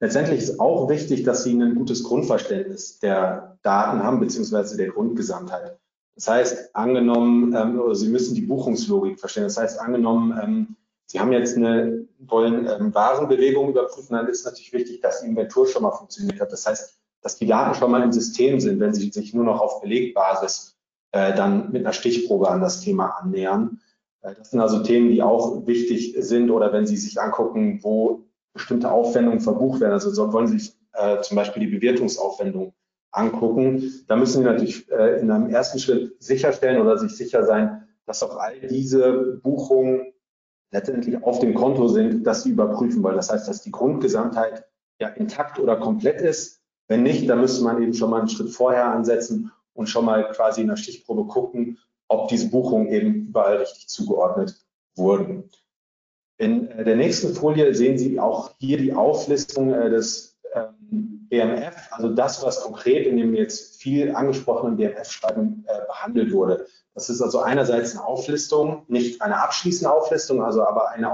Letztendlich ist auch wichtig, dass Sie ein gutes Grundverständnis der Daten haben, beziehungsweise der Grundgesamtheit. Das heißt, angenommen, ähm, Sie müssen die Buchungslogik verstehen. Das heißt, angenommen, ähm, Sie haben jetzt eine, wollen ähm, Warenbewegung überprüfen, dann ist natürlich wichtig, dass die Inventur schon mal funktioniert hat. Das heißt, dass die Daten schon mal im System sind, wenn Sie sich nur noch auf Belegbasis äh, dann mit einer Stichprobe an das Thema annähern. Äh, das sind also Themen, die auch wichtig sind oder wenn Sie sich angucken, wo bestimmte Aufwendungen verbucht werden. Also so, wollen Sie sich äh, zum Beispiel die Bewertungsaufwendung angucken. Da müssen Sie natürlich äh, in einem ersten Schritt sicherstellen oder sich sicher sein, dass auch all diese Buchungen letztendlich auf dem Konto sind, dass Sie überprüfen wollen. Das heißt, dass die Grundgesamtheit ja intakt oder komplett ist. Wenn nicht, dann müsste man eben schon mal einen Schritt vorher ansetzen und schon mal quasi in der Stichprobe gucken, ob diese Buchungen eben überall richtig zugeordnet wurden. In äh, der nächsten Folie sehen Sie auch hier die Auflistung äh, des ähm, BMF, also das, was konkret in dem jetzt viel angesprochenen BMF-Schreiben äh, behandelt wurde. Das ist also einerseits eine Auflistung, nicht eine abschließende Auflistung, also aber eine,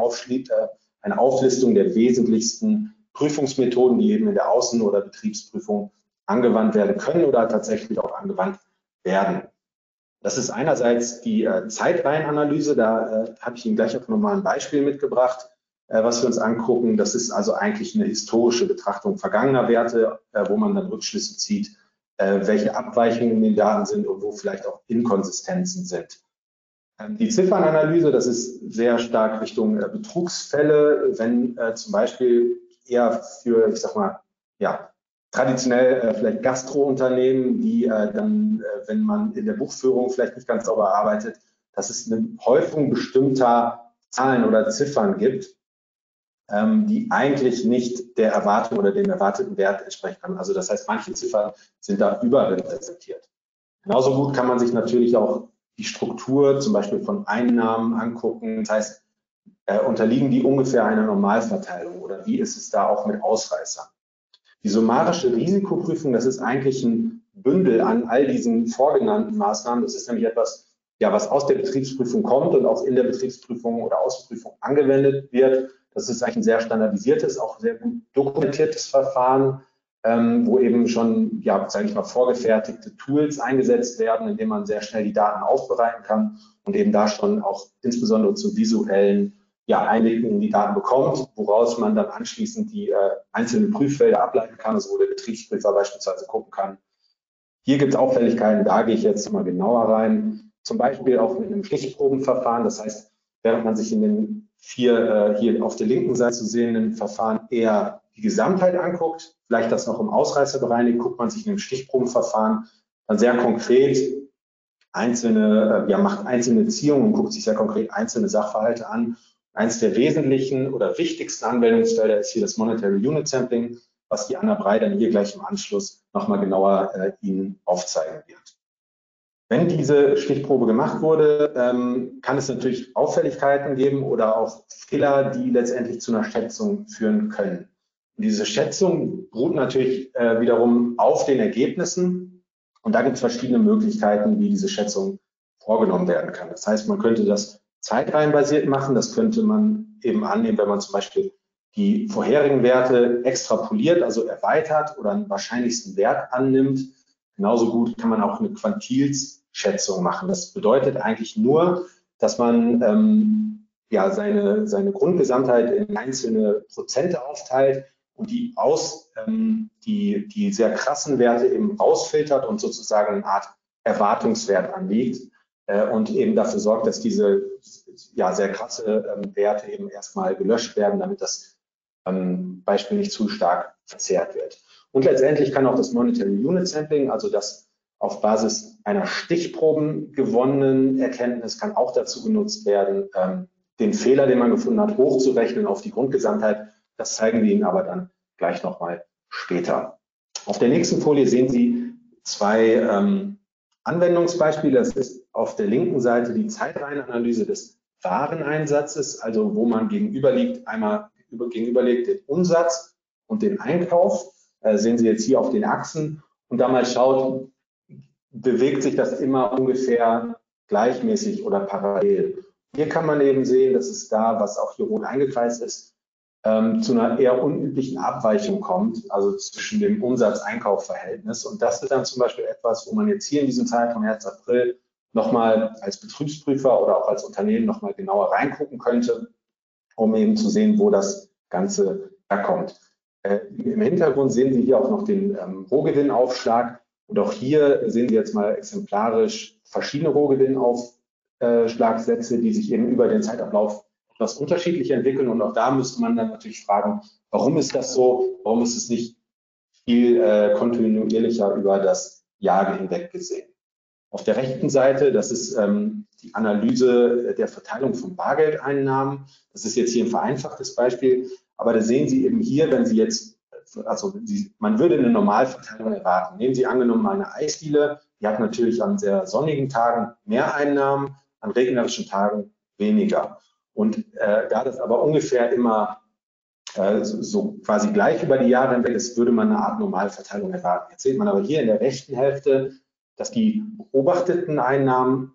eine Auflistung der wesentlichsten Prüfungsmethoden, die eben in der Außen- oder Betriebsprüfung angewandt werden können oder tatsächlich auch angewandt werden. Das ist einerseits die äh, Zeitreihenanalyse, da äh, habe ich Ihnen gleich auch nochmal ein Beispiel mitgebracht, äh, was wir uns angucken. Das ist also eigentlich eine historische Betrachtung vergangener Werte, äh, wo man dann Rückschlüsse zieht, äh, welche Abweichungen in den Daten sind und wo vielleicht auch Inkonsistenzen sind. Ähm, die Ziffernanalyse, das ist sehr stark Richtung äh, Betrugsfälle, wenn zum Beispiel eher für, ich sag mal, ja, traditionell äh, vielleicht Gastrounternehmen, die äh, dann, äh, wenn man in der Buchführung vielleicht nicht ganz sauber arbeitet, dass es eine Häufung bestimmter Zahlen oder Ziffern gibt, ähm, die eigentlich nicht der Erwartung oder dem erwarteten Wert entsprechen können. Also das heißt, manche Ziffern sind da überrepräsentiert. Genauso gut kann man sich natürlich auch die Struktur zum Beispiel von Einnahmen angucken. Das heißt, äh, unterliegen die ungefähr einer Normalverteilung oder wie ist es da auch mit Ausreißern? Die summarische Risikoprüfung, das ist eigentlich ein Bündel an all diesen vorgenannten Maßnahmen. Das ist nämlich etwas, ja, was aus der Betriebsprüfung kommt und auch in der Betriebsprüfung oder Außenprüfung angewendet wird. Das ist eigentlich ein sehr standardisiertes, auch sehr gut dokumentiertes Verfahren, ähm, wo eben schon, ja, sage ich mal, vorgefertigte Tools eingesetzt werden, indem man sehr schnell die Daten aufbereiten kann und eben da schon auch insbesondere zu visuellen ja, Einblicken in die Daten bekommt, woraus man dann anschließend die äh, einzelnen Prüffelder ableiten kann, also wo der Betriebsprüfer beispielsweise gucken kann. Hier gibt es Auffälligkeiten, da gehe ich jetzt mal genauer rein. Zum Beispiel auch mit einem Stichprobenverfahren. Das heißt, während man sich in den vier äh, hier auf der linken Seite zu sehenden Verfahren eher die Gesamtheit anguckt, vielleicht das noch im Ausreißer bereinigt, guckt man sich in dem Stichprobenverfahren dann sehr konkret einzelne, äh, ja, macht einzelne Ziehungen guckt sich sehr konkret einzelne Sachverhalte an Eins der wesentlichen oder wichtigsten Anwendungsfelder ist hier das Monetary Unit Sampling, was die Anna Brei dann hier gleich im Anschluss nochmal genauer äh, Ihnen aufzeigen wird. Wenn diese Stichprobe gemacht wurde, ähm, kann es natürlich Auffälligkeiten geben oder auch Fehler, die letztendlich zu einer Schätzung führen können. Und diese Schätzung beruht natürlich äh, wiederum auf den Ergebnissen. Und da gibt es verschiedene Möglichkeiten, wie diese Schätzung vorgenommen werden kann. Das heißt, man könnte das zeitreihenbasiert machen. Das könnte man eben annehmen, wenn man zum Beispiel die vorherigen Werte extrapoliert, also erweitert oder einen wahrscheinlichsten Wert annimmt. Genauso gut kann man auch eine Quantilsschätzung machen. Das bedeutet eigentlich nur, dass man ähm, ja, seine, seine Grundgesamtheit in einzelne Prozente aufteilt und die aus ähm, die, die sehr krassen Werte eben rausfiltert und sozusagen eine Art Erwartungswert anlegt äh, und eben dafür sorgt, dass diese ja, sehr krasse ähm, Werte eben erstmal gelöscht werden, damit das ähm, Beispiel nicht zu stark verzerrt wird. Und letztendlich kann auch das Monetary Unit Sampling, also das auf Basis einer Stichproben gewonnenen Erkenntnis, kann auch dazu genutzt werden, ähm, den Fehler, den man gefunden hat, hochzurechnen auf die Grundgesamtheit. Das zeigen wir Ihnen aber dann gleich nochmal später. Auf der nächsten Folie sehen Sie zwei ähm, Anwendungsbeispiele. Das ist auf der linken Seite die Zeitreihenanalyse des Wareneinsatzes, also wo man gegenüberliegt, einmal gegenüberlegt den Umsatz und den Einkauf. Äh, sehen Sie jetzt hier auf den Achsen und da mal schaut, bewegt sich das immer ungefähr gleichmäßig oder parallel. Hier kann man eben sehen, dass es da, was auch hier rot eingekreist ist, ähm, zu einer eher unüblichen Abweichung kommt, also zwischen dem Umsatz-Einkauf-Verhältnis. Und das ist dann zum Beispiel etwas, wo man jetzt hier in diesem Zeitraum März, April nochmal als Betriebsprüfer oder auch als Unternehmen nochmal genauer reingucken könnte, um eben zu sehen, wo das Ganze herkommt. Äh, Im Hintergrund sehen Sie hier auch noch den ähm, Rohgewinnaufschlag. Und auch hier sehen Sie jetzt mal exemplarisch verschiedene Rohgewinnaufschlagsätze, die sich eben über den Zeitablauf etwas unterschiedlich entwickeln. Und auch da müsste man dann natürlich fragen, warum ist das so? Warum ist es nicht viel äh, kontinuierlicher über das Jahr hinweg gesehen? Auf der rechten Seite, das ist ähm, die Analyse der Verteilung von Bargeldeinnahmen. Das ist jetzt hier ein vereinfachtes Beispiel, aber da sehen Sie eben hier, wenn Sie jetzt, also Sie, man würde eine Normalverteilung erwarten. Nehmen Sie angenommen eine Eisdiele, die hat natürlich an sehr sonnigen Tagen mehr Einnahmen, an regnerischen Tagen weniger. Und äh, da das aber ungefähr immer äh, so, quasi gleich über die Jahre hinweg ist, würde man eine Art Normalverteilung erwarten. Jetzt sieht man aber hier in der rechten Hälfte, dass die beobachteten Einnahmen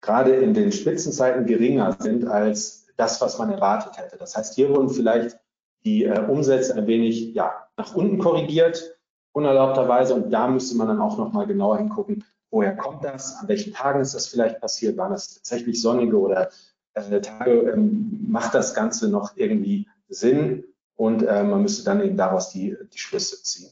gerade in den Spitzenzeiten geringer sind als das, was man erwartet hätte. Das heißt, hier wurden vielleicht die äh, Umsätze ein wenig ja, nach unten korrigiert, unerlaubterweise. Und da müsste man dann auch nochmal genauer hingucken, woher kommt das, an welchen Tagen ist das vielleicht passiert, waren das tatsächlich sonnige oder äh, Tage, ähm, macht das Ganze noch irgendwie Sinn und äh, man müsste dann eben daraus die, die Schlüsse ziehen.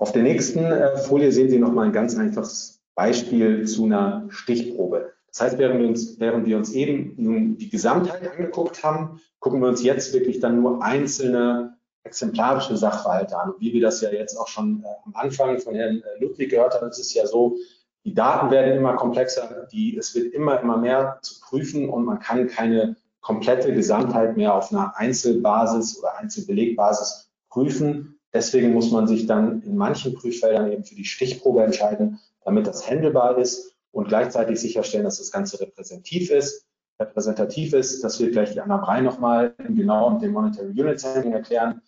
Auf der nächsten äh, Folie sehen Sie nochmal ein ganz einfaches Beispiel zu einer Stichprobe. Das heißt, während wir, uns, während wir uns eben nun die Gesamtheit angeguckt haben, gucken wir uns jetzt wirklich dann nur einzelne exemplarische Sachverhalte an. Und wie wir das ja jetzt auch schon äh, am Anfang von Herrn äh, Ludwig gehört haben, ist es ja so, die Daten werden immer komplexer, die, es wird immer, immer mehr zu prüfen und man kann keine komplette Gesamtheit mehr auf einer Einzelbasis oder Einzelbelegbasis prüfen. Deswegen muss man sich dann in manchen Prüffeldern eben für die Stichprobe entscheiden, damit das handelbar ist und gleichzeitig sicherstellen, dass das Ganze repräsentativ ist. Repräsentativ ist, das wird gleich die Anna Brei nochmal genau mit dem Monetary Unit Setting erklären.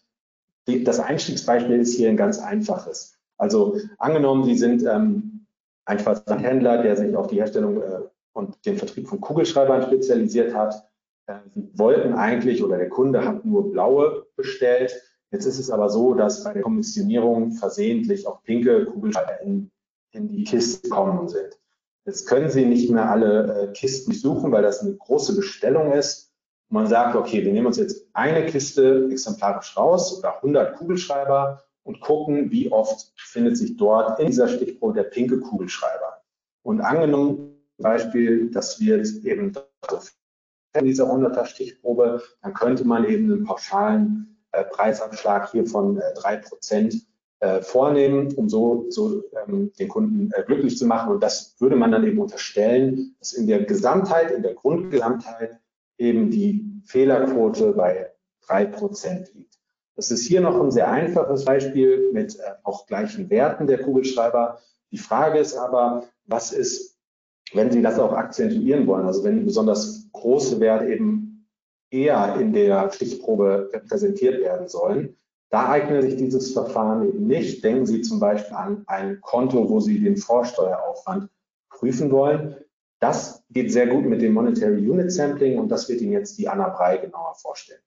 Das Einstiegsbeispiel ist hier ein ganz einfaches. Also angenommen, Sie sind ähm, ein Versandhändler, der sich auf die Herstellung äh, und den Vertrieb von Kugelschreibern spezialisiert hat. Äh, Sie wollten eigentlich oder der Kunde hat nur blaue bestellt. Jetzt ist es aber so, dass bei der Kommissionierung versehentlich auch pinke Kugelschreiber in, in die Kiste gekommen sind. Jetzt können Sie nicht mehr alle äh, Kisten suchen, weil das eine große Bestellung ist man sagt, okay, wir nehmen uns jetzt eine Kiste exemplarisch raus oder 100 Kugelschreiber und gucken, wie oft findet sich dort in dieser Stichprobe der pinke Kugelschreiber. Und angenommen, Beispiel, das wird eben in dieser 100er Stichprobe, dann könnte man eben einen pauschalen Preisabschlag hier von äh, 3% äh, vornehmen, um so, so ähm, den Kunden äh, glücklich zu machen. Und das würde man dann eben unterstellen, dass in der Gesamtheit, in der Grundgesamtheit eben die Fehlerquote bei drei Prozent liegt. Das ist hier noch ein sehr einfaches Beispiel mit äh, auch gleichen Werten der Kugelschreiber. Die Frage ist aber, was ist, wenn Sie das auch akzentuieren wollen, also wenn besonders große Werte eben eher in der Stichprobe repräsentiert werden sollen, da eignet sich dieses Verfahren eben nicht. Denken Sie zum Beispiel an ein Konto, wo Sie den Vorsteueraufwand prüfen wollen. Das geht sehr gut mit dem Monetary Unit Sampling und das wird Ihnen jetzt die Anna Brei genauer vorstellen.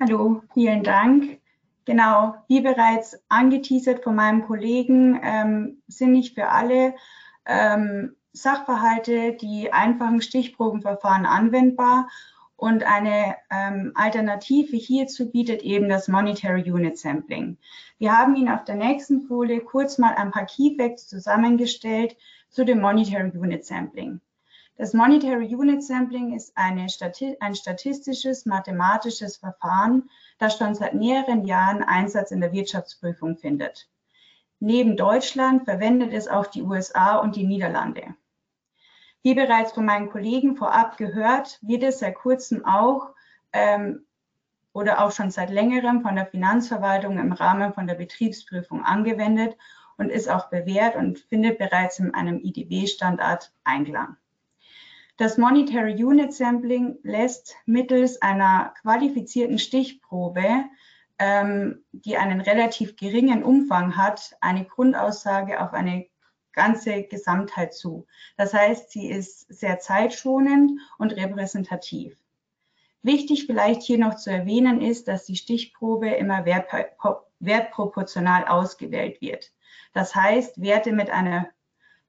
Hallo, vielen Dank. Genau, wie bereits angeteasert von meinem Kollegen, ähm, sind nicht für alle ähm, Sachverhalte die einfachen Stichprobenverfahren anwendbar und eine ähm, Alternative hierzu bietet eben das Monetary Unit Sampling. Wir haben Ihnen auf der nächsten Folie kurz mal ein paar Key Facts zusammengestellt zu dem Monetary Unit Sampling. Das Monetary Unit Sampling ist Stati ein statistisches, mathematisches Verfahren, das schon seit mehreren Jahren Einsatz in der Wirtschaftsprüfung findet. Neben Deutschland verwendet es auch die USA und die Niederlande. Wie bereits von meinen Kollegen vorab gehört, wird es seit kurzem auch ähm, oder auch schon seit längerem von der Finanzverwaltung im Rahmen von der Betriebsprüfung angewendet und ist auch bewährt und findet bereits in einem IDB-Standard Einklang. Das Monetary Unit Sampling lässt mittels einer qualifizierten Stichprobe, ähm, die einen relativ geringen Umfang hat, eine Grundaussage auf eine ganze Gesamtheit zu. Das heißt, sie ist sehr zeitschonend und repräsentativ. Wichtig vielleicht hier noch zu erwähnen ist, dass die Stichprobe immer wertproportional ausgewählt wird. Das heißt, Werte mit, einer,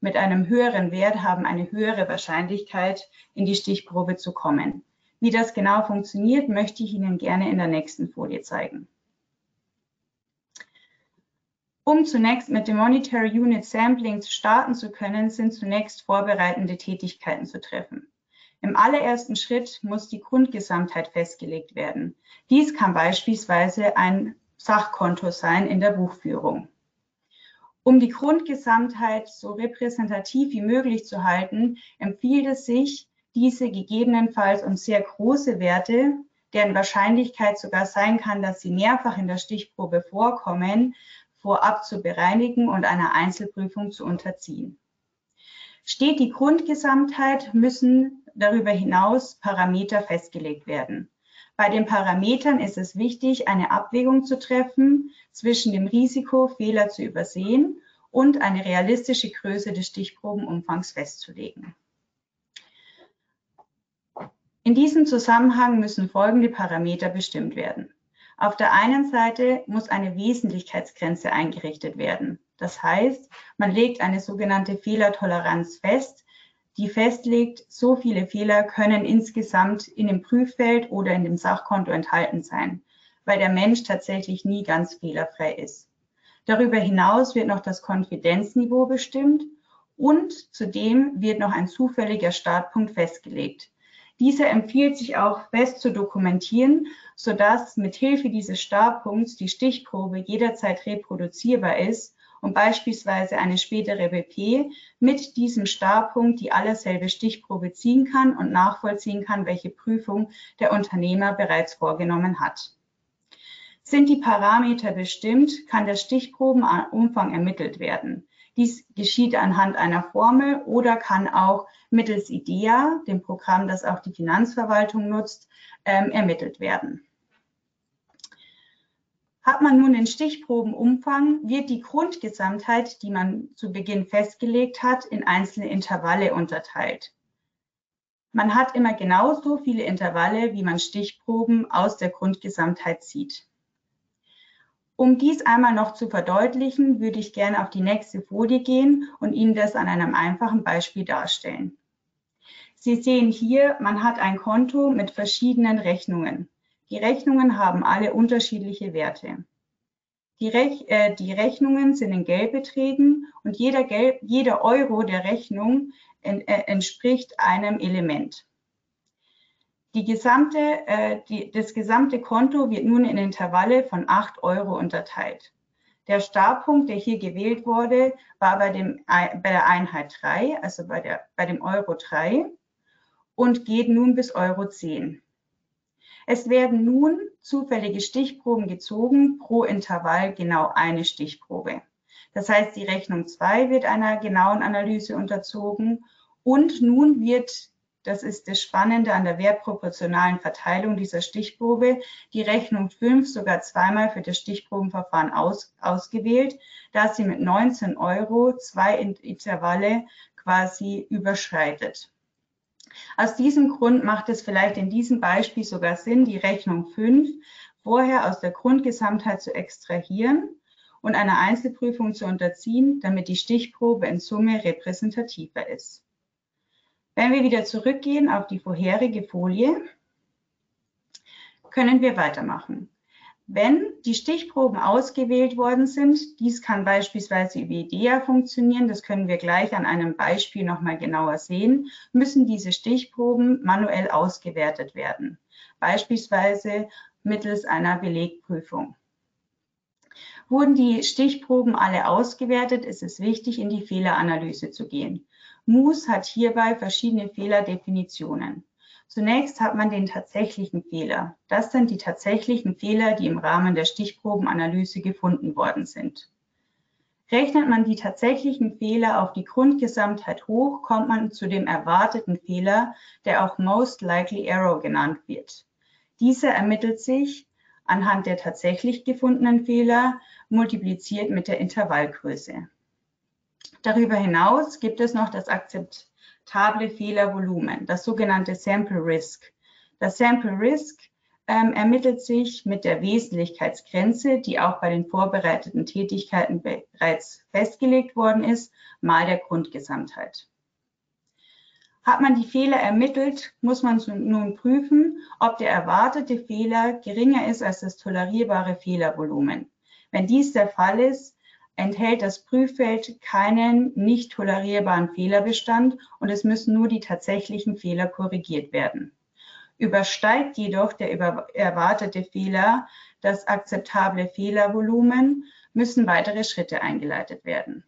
mit einem höheren Wert haben eine höhere Wahrscheinlichkeit, in die Stichprobe zu kommen. Wie das genau funktioniert, möchte ich Ihnen gerne in der nächsten Folie zeigen. Um zunächst mit dem Monetary Unit Sampling starten zu können, sind zunächst vorbereitende Tätigkeiten zu treffen. Im allerersten Schritt muss die Grundgesamtheit festgelegt werden. Dies kann beispielsweise ein Sachkonto sein in der Buchführung. Um die Grundgesamtheit so repräsentativ wie möglich zu halten, empfiehlt es sich, diese gegebenenfalls um sehr große Werte, deren Wahrscheinlichkeit sogar sein kann, dass sie mehrfach in der Stichprobe vorkommen, vorab zu bereinigen und einer Einzelprüfung zu unterziehen. Steht die Grundgesamtheit, müssen darüber hinaus Parameter festgelegt werden. Bei den Parametern ist es wichtig, eine Abwägung zu treffen zwischen dem Risiko, Fehler zu übersehen und eine realistische Größe des Stichprobenumfangs festzulegen. In diesem Zusammenhang müssen folgende Parameter bestimmt werden. Auf der einen Seite muss eine Wesentlichkeitsgrenze eingerichtet werden. Das heißt, man legt eine sogenannte Fehlertoleranz fest, die festlegt, so viele Fehler können insgesamt in dem Prüffeld oder in dem Sachkonto enthalten sein, weil der Mensch tatsächlich nie ganz fehlerfrei ist. Darüber hinaus wird noch das Konfidenzniveau bestimmt und zudem wird noch ein zufälliger Startpunkt festgelegt. Dieser empfiehlt sich auch fest zu dokumentieren, sodass mit Hilfe dieses Startpunkts die Stichprobe jederzeit reproduzierbar ist und beispielsweise eine spätere BP mit diesem Startpunkt die allerselbe Stichprobe ziehen kann und nachvollziehen kann, welche Prüfung der Unternehmer bereits vorgenommen hat. Sind die Parameter bestimmt, kann der Stichprobenumfang ermittelt werden. Dies geschieht anhand einer Formel oder kann auch mittels IDEA, dem Programm, das auch die Finanzverwaltung nutzt, ähm, ermittelt werden. Hat man nun den Stichprobenumfang, wird die Grundgesamtheit, die man zu Beginn festgelegt hat, in einzelne Intervalle unterteilt. Man hat immer genauso viele Intervalle, wie man Stichproben aus der Grundgesamtheit zieht. Um dies einmal noch zu verdeutlichen, würde ich gerne auf die nächste Folie gehen und Ihnen das an einem einfachen Beispiel darstellen. Sie sehen hier, man hat ein Konto mit verschiedenen Rechnungen. Die Rechnungen haben alle unterschiedliche Werte. Die, Rech äh, die Rechnungen sind in Geldbeträgen und jeder, Gel jeder Euro der Rechnung en äh, entspricht einem Element. Die gesamte, äh, die, das gesamte Konto wird nun in Intervalle von 8 Euro unterteilt. Der Startpunkt, der hier gewählt wurde, war bei, dem, bei der Einheit 3, also bei, der, bei dem Euro 3 und geht nun bis Euro 10. Es werden nun zufällige Stichproben gezogen, pro Intervall genau eine Stichprobe. Das heißt, die Rechnung 2 wird einer genauen Analyse unterzogen und nun wird, das ist das Spannende an der wertproportionalen Verteilung dieser Stichprobe, die Rechnung 5 sogar zweimal für das Stichprobenverfahren aus, ausgewählt, da sie mit 19 Euro zwei Intervalle quasi überschreitet. Aus diesem Grund macht es vielleicht in diesem Beispiel sogar Sinn, die Rechnung 5 vorher aus der Grundgesamtheit zu extrahieren und einer Einzelprüfung zu unterziehen, damit die Stichprobe in Summe repräsentativer ist. Wenn wir wieder zurückgehen auf die vorherige Folie, können wir weitermachen. Wenn die Stichproben ausgewählt worden sind, dies kann beispielsweise über IDEA funktionieren, das können wir gleich an einem Beispiel nochmal genauer sehen, müssen diese Stichproben manuell ausgewertet werden, beispielsweise mittels einer Belegprüfung. Wurden die Stichproben alle ausgewertet, ist es wichtig, in die Fehleranalyse zu gehen. MOOS hat hierbei verschiedene Fehlerdefinitionen. Zunächst hat man den tatsächlichen Fehler. Das sind die tatsächlichen Fehler, die im Rahmen der Stichprobenanalyse gefunden worden sind. Rechnet man die tatsächlichen Fehler auf die Grundgesamtheit hoch, kommt man zu dem erwarteten Fehler, der auch Most Likely Error genannt wird. Dieser ermittelt sich anhand der tatsächlich gefundenen Fehler multipliziert mit der Intervallgröße. Darüber hinaus gibt es noch das Akzept akzeptable Fehlervolumen, das sogenannte Sample Risk. Das Sample Risk ähm, ermittelt sich mit der Wesentlichkeitsgrenze, die auch bei den vorbereiteten Tätigkeiten bereits festgelegt worden ist, mal der Grundgesamtheit. Hat man die Fehler ermittelt, muss man nun prüfen, ob der erwartete Fehler geringer ist als das tolerierbare Fehlervolumen. Wenn dies der Fall ist, enthält das Prüffeld keinen nicht tolerierbaren Fehlerbestand und es müssen nur die tatsächlichen Fehler korrigiert werden. Übersteigt jedoch der erwartete Fehler das akzeptable Fehlervolumen, müssen weitere Schritte eingeleitet werden.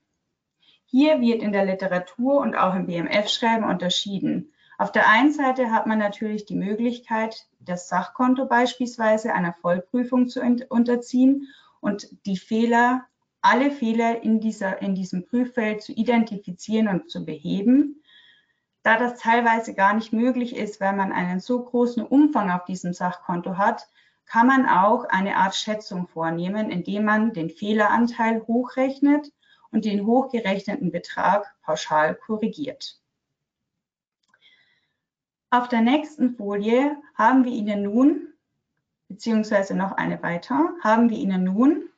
Hier wird in der Literatur und auch im BMF-Schreiben unterschieden. Auf der einen Seite hat man natürlich die Möglichkeit, das Sachkonto beispielsweise einer Vollprüfung zu unterziehen und die Fehler alle Fehler in, dieser, in diesem Prüffeld zu identifizieren und zu beheben. Da das teilweise gar nicht möglich ist, weil man einen so großen Umfang auf diesem Sachkonto hat, kann man auch eine Art Schätzung vornehmen, indem man den Fehleranteil hochrechnet und den hochgerechneten Betrag pauschal korrigiert. Auf der nächsten Folie haben wir Ihnen nun beziehungsweise noch eine weiter, haben wir Ihnen nun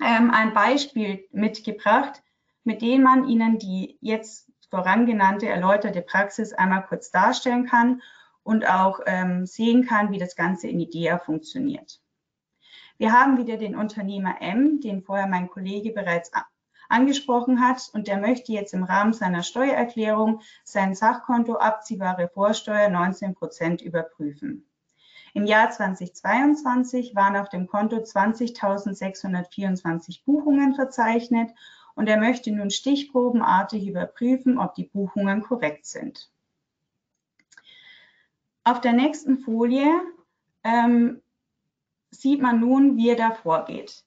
ähm, ein Beispiel mitgebracht, mit dem man Ihnen die jetzt vorangenannte erläuterte Praxis einmal kurz darstellen kann und auch ähm, sehen kann, wie das Ganze in IDEA funktioniert. Wir haben wieder den Unternehmer M, den vorher mein Kollege bereits angesprochen hat und der möchte jetzt im Rahmen seiner Steuererklärung sein Sachkonto abziehbare Vorsteuer 19 Prozent überprüfen. Im Jahr 2022 waren auf dem Konto 20.624 Buchungen verzeichnet und er möchte nun stichprobenartig überprüfen, ob die Buchungen korrekt sind. Auf der nächsten Folie ähm, sieht man nun, wie er da vorgeht.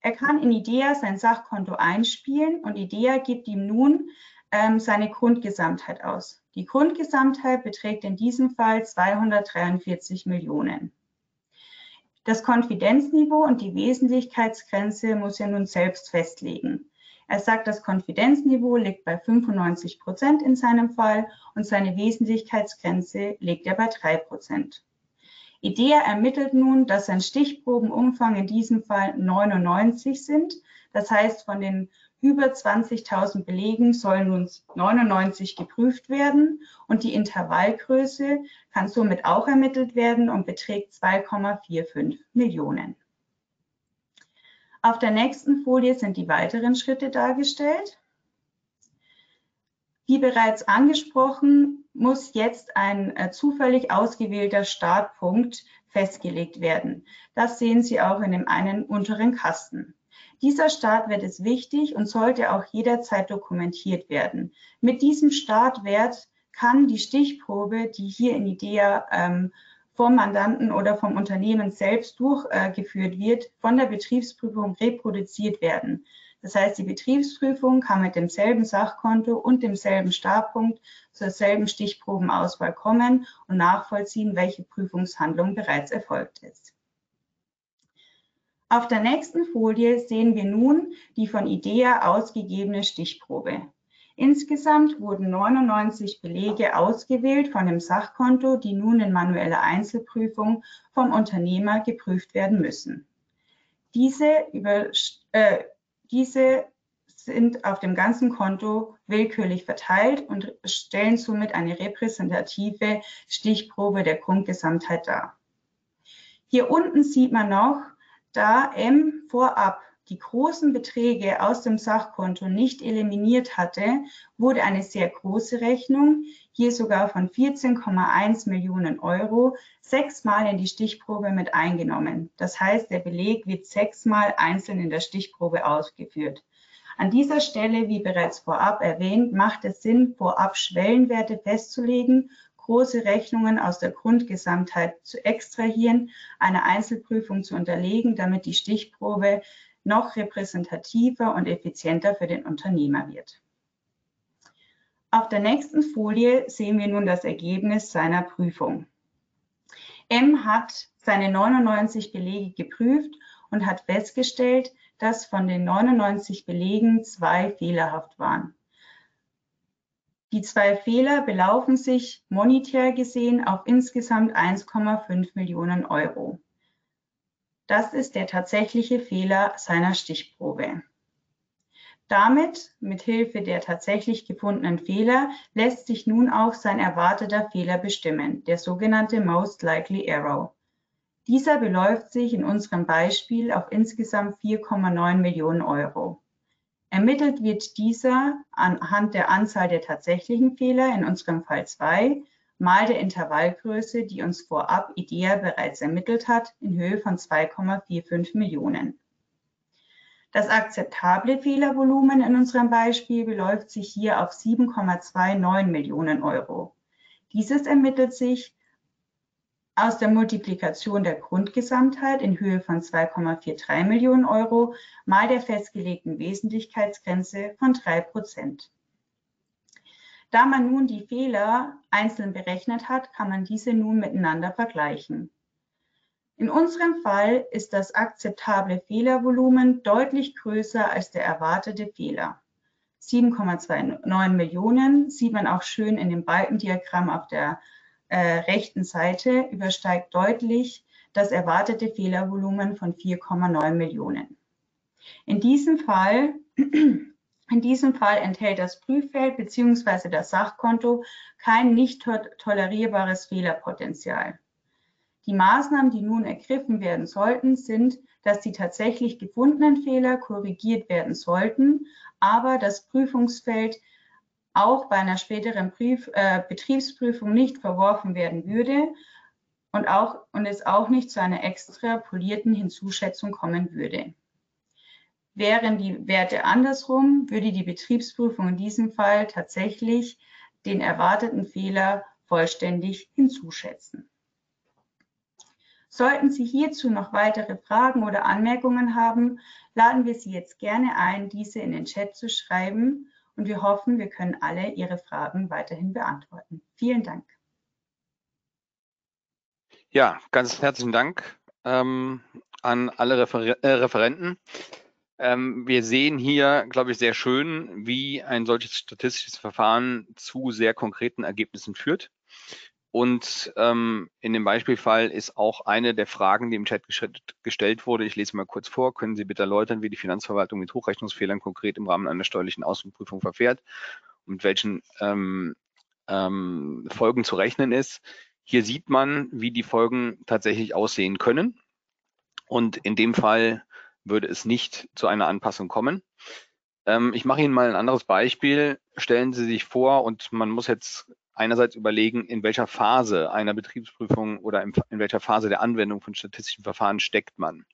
Er kann in IDEA sein Sachkonto einspielen und IDEA gibt ihm nun ähm, seine Grundgesamtheit aus. Die Grundgesamtheit beträgt in diesem Fall 243 Millionen. Das Konfidenzniveau und die Wesentlichkeitsgrenze muss er nun selbst festlegen. Er sagt, das Konfidenzniveau liegt bei 95 Prozent in seinem Fall und seine Wesentlichkeitsgrenze liegt er bei 3 Prozent. IDEA ermittelt nun, dass sein Stichprobenumfang in diesem Fall 99 sind. Das heißt, von den über 20.000 Belegen sollen nun 99 geprüft werden und die Intervallgröße kann somit auch ermittelt werden und beträgt 2,45 Millionen. Auf der nächsten Folie sind die weiteren Schritte dargestellt. Wie bereits angesprochen, muss jetzt ein äh, zufällig ausgewählter Startpunkt festgelegt werden. Das sehen Sie auch in dem einen unteren Kasten. Dieser Startwert ist wichtig und sollte auch jederzeit dokumentiert werden. Mit diesem Startwert kann die Stichprobe, die hier in IDEA ähm, vom Mandanten oder vom Unternehmen selbst durchgeführt wird, von der Betriebsprüfung reproduziert werden. Das heißt, die Betriebsprüfung kann mit demselben Sachkonto und demselben Startpunkt zur selben Stichprobenauswahl kommen und nachvollziehen, welche Prüfungshandlung bereits erfolgt ist. Auf der nächsten Folie sehen wir nun die von IDEA ausgegebene Stichprobe. Insgesamt wurden 99 Belege ausgewählt von dem Sachkonto, die nun in manueller Einzelprüfung vom Unternehmer geprüft werden müssen. Diese, über, äh, diese sind auf dem ganzen Konto willkürlich verteilt und stellen somit eine repräsentative Stichprobe der Grundgesamtheit dar. Hier unten sieht man noch, da M vorab die großen Beträge aus dem Sachkonto nicht eliminiert hatte, wurde eine sehr große Rechnung, hier sogar von 14,1 Millionen Euro, sechsmal in die Stichprobe mit eingenommen. Das heißt, der Beleg wird sechsmal einzeln in der Stichprobe ausgeführt. An dieser Stelle, wie bereits vorab erwähnt, macht es Sinn, vorab Schwellenwerte festzulegen, große Rechnungen aus der Grundgesamtheit zu extrahieren, eine Einzelprüfung zu unterlegen, damit die Stichprobe noch repräsentativer und effizienter für den Unternehmer wird. Auf der nächsten Folie sehen wir nun das Ergebnis seiner Prüfung. M hat seine 99 Belege geprüft und hat festgestellt, dass von den 99 Belegen zwei fehlerhaft waren. Die zwei Fehler belaufen sich monetär gesehen auf insgesamt 1,5 Millionen Euro. Das ist der tatsächliche Fehler seiner Stichprobe. Damit, mit Hilfe der tatsächlich gefundenen Fehler, lässt sich nun auch sein erwarteter Fehler bestimmen, der sogenannte Most Likely Error. Dieser beläuft sich in unserem Beispiel auf insgesamt 4,9 Millionen Euro. Ermittelt wird dieser anhand der Anzahl der tatsächlichen Fehler, in unserem Fall zwei, mal der Intervallgröße, die uns vorab IDEA bereits ermittelt hat, in Höhe von 2,45 Millionen. Das akzeptable Fehlervolumen in unserem Beispiel beläuft sich hier auf 7,29 Millionen Euro. Dieses ermittelt sich aus der Multiplikation der Grundgesamtheit in Höhe von 2,43 Millionen Euro mal der festgelegten Wesentlichkeitsgrenze von 3 Prozent. Da man nun die Fehler einzeln berechnet hat, kann man diese nun miteinander vergleichen. In unserem Fall ist das akzeptable Fehlervolumen deutlich größer als der erwartete Fehler. 7,29 Millionen sieht man auch schön in dem Balkendiagramm auf der äh, rechten Seite, übersteigt deutlich das erwartete Fehlervolumen von 4,9 Millionen. In diesem Fall in diesem Fall enthält das Prüffeld bzw. das Sachkonto kein nicht tolerierbares Fehlerpotenzial. Die Maßnahmen, die nun ergriffen werden sollten, sind, dass die tatsächlich gefundenen Fehler korrigiert werden sollten, aber das Prüfungsfeld auch bei einer späteren Brief, äh, Betriebsprüfung nicht verworfen werden würde und, auch, und es auch nicht zu einer extrapolierten Hinzuschätzung kommen würde. Wären die Werte andersrum, würde die Betriebsprüfung in diesem Fall tatsächlich den erwarteten Fehler vollständig hinzuschätzen. Sollten Sie hierzu noch weitere Fragen oder Anmerkungen haben, laden wir Sie jetzt gerne ein, diese in den Chat zu schreiben und wir hoffen, wir können alle Ihre Fragen weiterhin beantworten. Vielen Dank. Ja, ganz herzlichen Dank ähm, an alle Refer äh, Referenten. Ähm, wir sehen hier, glaube ich, sehr schön, wie ein solches statistisches Verfahren zu sehr konkreten Ergebnissen führt. Und ähm, in dem Beispielfall ist auch eine der Fragen, die im Chat gestellt wurde, ich lese mal kurz vor, können Sie bitte erläutern, wie die Finanzverwaltung mit Hochrechnungsfehlern konkret im Rahmen einer steuerlichen Außenprüfung verfährt und mit welchen ähm, ähm, Folgen zu rechnen ist. Hier sieht man, wie die Folgen tatsächlich aussehen können. Und in dem Fall würde es nicht zu einer Anpassung kommen. Ähm, ich mache Ihnen mal ein anderes Beispiel. Stellen Sie sich vor, und man muss jetzt einerseits überlegen, in welcher Phase einer Betriebsprüfung oder in, welcher Phase der Anwendung von statistischen Verfahren steckt man.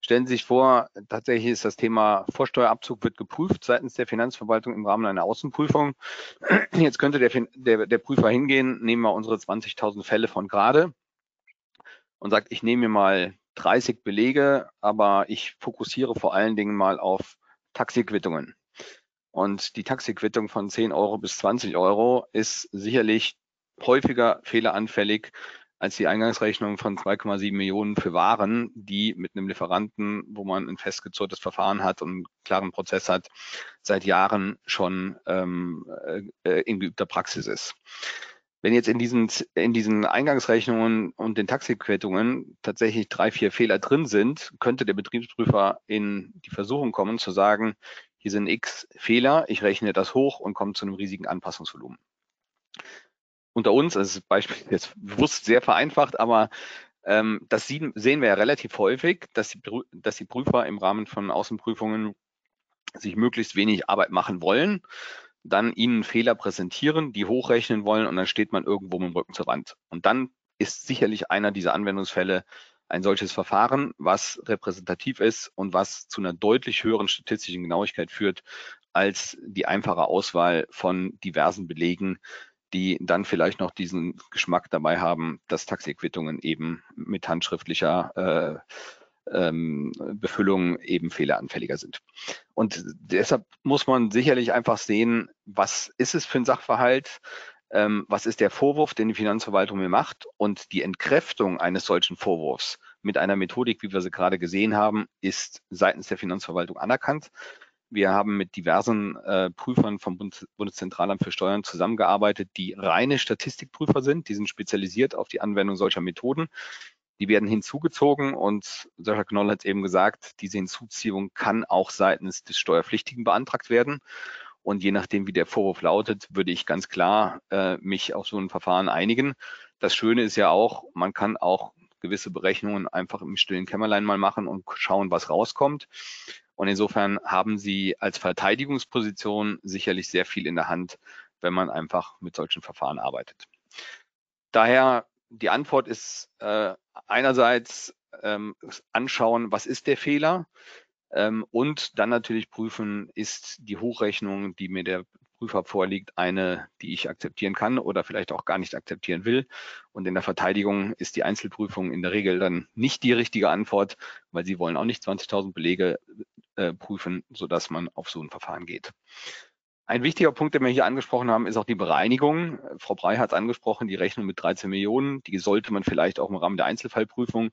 Stellen Sie sich vor, tatsächlich ist das Thema Vorsteuerabzug wird geprüft seitens der Finanzverwaltung im Rahmen einer Außenprüfung. Jetzt könnte der, der, der Prüfer hingehen, nehmen wir unsere 20.000 Fälle von gerade und sagt, ich nehme mir mal 30 Belege, aber ich fokussiere vor allen Dingen mal auf Taxiquittungen. Und die Taxiquittung von 10 Euro bis 20 Euro ist sicherlich häufiger fehleranfällig als die Eingangsrechnung von 2,7 Millionen für Waren, die mit einem Lieferanten, wo man ein festgezurrtes Verfahren hat und einen klaren Prozess hat, seit Jahren schon ähm, äh, in geübter Praxis ist. Wenn jetzt in diesen, in diesen Eingangsrechnungen und den Taxiquittungen tatsächlich drei, vier Fehler drin sind, könnte der Betriebsprüfer in die Versuchung kommen zu sagen, hier sind x Fehler, ich rechne das hoch und komme zu einem riesigen Anpassungsvolumen. Unter uns, das Beispiel jetzt bewusst sehr vereinfacht, aber ähm, das sehen, sehen wir ja relativ häufig, dass die, dass die Prüfer im Rahmen von Außenprüfungen sich möglichst wenig Arbeit machen wollen dann ihnen Fehler präsentieren, die hochrechnen wollen und dann steht man irgendwo mit dem Rücken zur Wand. Und dann ist sicherlich einer dieser Anwendungsfälle ein solches Verfahren, was repräsentativ ist und was zu einer deutlich höheren statistischen Genauigkeit führt als die einfache Auswahl von diversen Belegen, die dann vielleicht noch diesen Geschmack dabei haben, dass Taxiquittungen eben mit handschriftlicher äh, ähm, Befüllungen eben fehleranfälliger sind. Und deshalb muss man sicherlich einfach sehen, was ist es für ein Sachverhalt, ähm, was ist der Vorwurf, den die Finanzverwaltung mir macht und die Entkräftung eines solchen Vorwurfs mit einer Methodik, wie wir sie gerade gesehen haben, ist seitens der Finanzverwaltung anerkannt. Wir haben mit diversen äh, Prüfern vom Bund Bundeszentralamt für Steuern zusammengearbeitet, die reine Statistikprüfer sind. Die sind spezialisiert auf die Anwendung solcher Methoden. Die werden hinzugezogen und Sascha Knoll hat eben gesagt, diese Hinzuziehung kann auch seitens des Steuerpflichtigen beantragt werden. Und je nachdem, wie der Vorwurf lautet, würde ich ganz klar äh, mich auf so ein Verfahren einigen. Das Schöne ist ja auch, man kann auch gewisse Berechnungen einfach im stillen Kämmerlein mal machen und schauen, was rauskommt. Und insofern haben Sie als Verteidigungsposition sicherlich sehr viel in der Hand, wenn man einfach mit solchen Verfahren arbeitet. Daher die Antwort ist äh, einerseits ähm, anschauen, was ist der Fehler ähm, und dann natürlich prüfen, ist die Hochrechnung, die mir der Prüfer vorliegt, eine, die ich akzeptieren kann oder vielleicht auch gar nicht akzeptieren will. Und in der Verteidigung ist die Einzelprüfung in der Regel dann nicht die richtige Antwort, weil sie wollen auch nicht 20.000 Belege äh, prüfen, sodass man auf so ein Verfahren geht. Ein wichtiger Punkt, den wir hier angesprochen haben, ist auch die Bereinigung. Frau Brey hat es angesprochen, die Rechnung mit 13 Millionen, die sollte man vielleicht auch im Rahmen der Einzelfallprüfung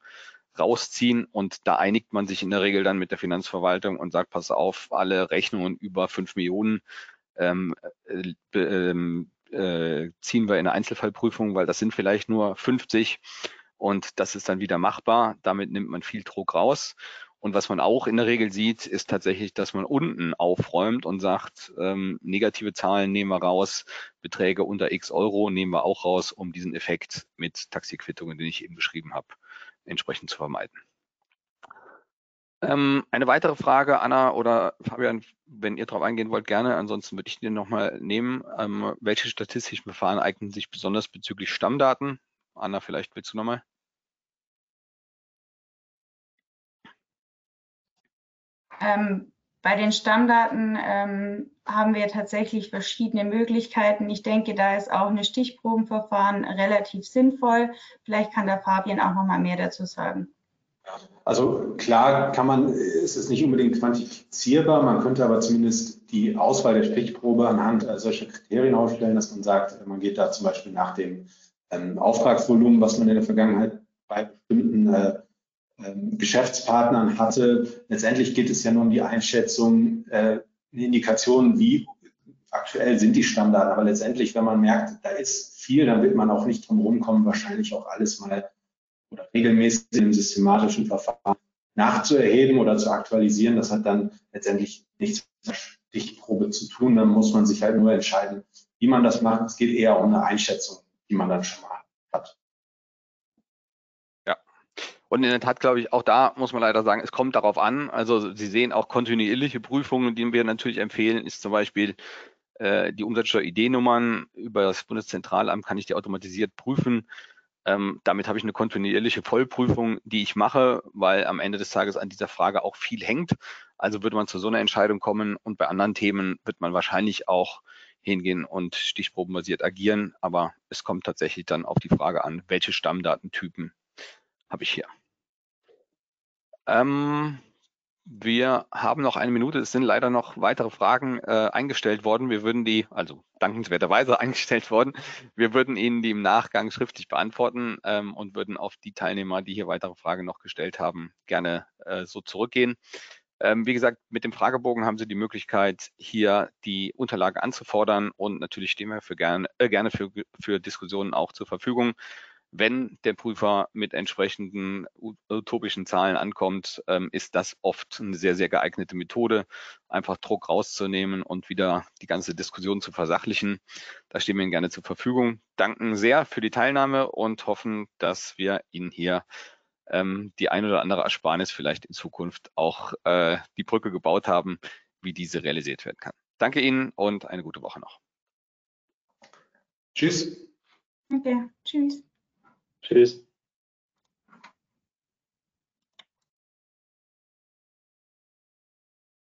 rausziehen und da einigt man sich in der Regel dann mit der Finanzverwaltung und sagt, pass auf, alle Rechnungen über 5 Millionen ähm, äh, ähm, äh, ziehen wir in eine Einzelfallprüfung, weil das sind vielleicht nur 50 und das ist dann wieder machbar. Damit nimmt man viel Druck raus. Und was man auch in der Regel sieht, ist tatsächlich, dass man unten aufräumt und sagt, ähm, negative Zahlen nehmen wir raus, Beträge unter x Euro nehmen wir auch raus, um diesen Effekt mit Taxiquittungen, den ich eben beschrieben habe, entsprechend zu vermeiden. Ähm, eine weitere Frage, Anna oder Fabian, wenn ihr darauf eingehen wollt, gerne. Ansonsten würde ich den nochmal nehmen. Ähm, welche statistischen Verfahren eignen sich besonders bezüglich Stammdaten? Anna, vielleicht willst du nochmal? Ähm, bei den Stammdaten ähm, haben wir tatsächlich verschiedene Möglichkeiten. Ich denke, da ist auch ein Stichprobenverfahren relativ sinnvoll. Vielleicht kann der Fabian auch noch mal mehr dazu sagen. Also klar kann man, ist es nicht unbedingt quantifizierbar, man könnte aber zumindest die Auswahl der Stichprobe anhand äh, solcher Kriterien aufstellen, dass man sagt, man geht da zum Beispiel nach dem ähm, Auftragsvolumen, was man in der Vergangenheit bei bestimmten äh, ähm, Geschäftspartnern hatte. Letztendlich geht es ja nur um die Einschätzung, äh, eine Indikation, wie aktuell sind die Standards. Aber letztendlich, wenn man merkt, da ist viel, dann wird man auch nicht drum rumkommen, wahrscheinlich auch alles mal oder regelmäßig im systematischen Verfahren nachzuerheben oder zu aktualisieren. Das hat dann letztendlich nichts mit der Stichprobe zu tun. Dann muss man sich halt nur entscheiden, wie man das macht. Es geht eher um eine Einschätzung, die man dann schon mal hat. Ja. Und in der Tat glaube ich, auch da muss man leider sagen, es kommt darauf an. Also Sie sehen auch kontinuierliche Prüfungen, die wir natürlich empfehlen, ist zum Beispiel äh, die Umsatzsteuer-ID-Nummern über das Bundeszentralamt kann ich die automatisiert prüfen. Ähm, damit habe ich eine kontinuierliche Vollprüfung, die ich mache, weil am Ende des Tages an dieser Frage auch viel hängt. Also würde man zu so einer Entscheidung kommen und bei anderen Themen wird man wahrscheinlich auch hingehen und stichprobenbasiert agieren. Aber es kommt tatsächlich dann auf die Frage an, welche Stammdatentypen habe ich hier. Ähm, wir haben noch eine Minute. Es sind leider noch weitere Fragen äh, eingestellt worden. Wir würden die, also dankenswerterweise eingestellt worden, wir würden Ihnen die im Nachgang schriftlich beantworten ähm, und würden auf die Teilnehmer, die hier weitere Fragen noch gestellt haben, gerne äh, so zurückgehen. Ähm, wie gesagt, mit dem Fragebogen haben Sie die Möglichkeit, hier die Unterlage anzufordern und natürlich stehen wir für gerne, äh, gerne für, für Diskussionen auch zur Verfügung wenn der Prüfer mit entsprechenden utopischen Zahlen ankommt, ähm, ist das oft eine sehr, sehr geeignete Methode, einfach Druck rauszunehmen und wieder die ganze Diskussion zu versachlichen. Da stehen wir Ihnen gerne zur Verfügung. Danken sehr für die Teilnahme und hoffen, dass wir Ihnen hier ähm, die ein oder andere Ersparnis vielleicht in Zukunft auch äh, die Brücke gebaut haben, wie diese realisiert werden kann. Danke Ihnen und eine gute Woche noch. Tschüss. Okay, tschüss. Tschüss.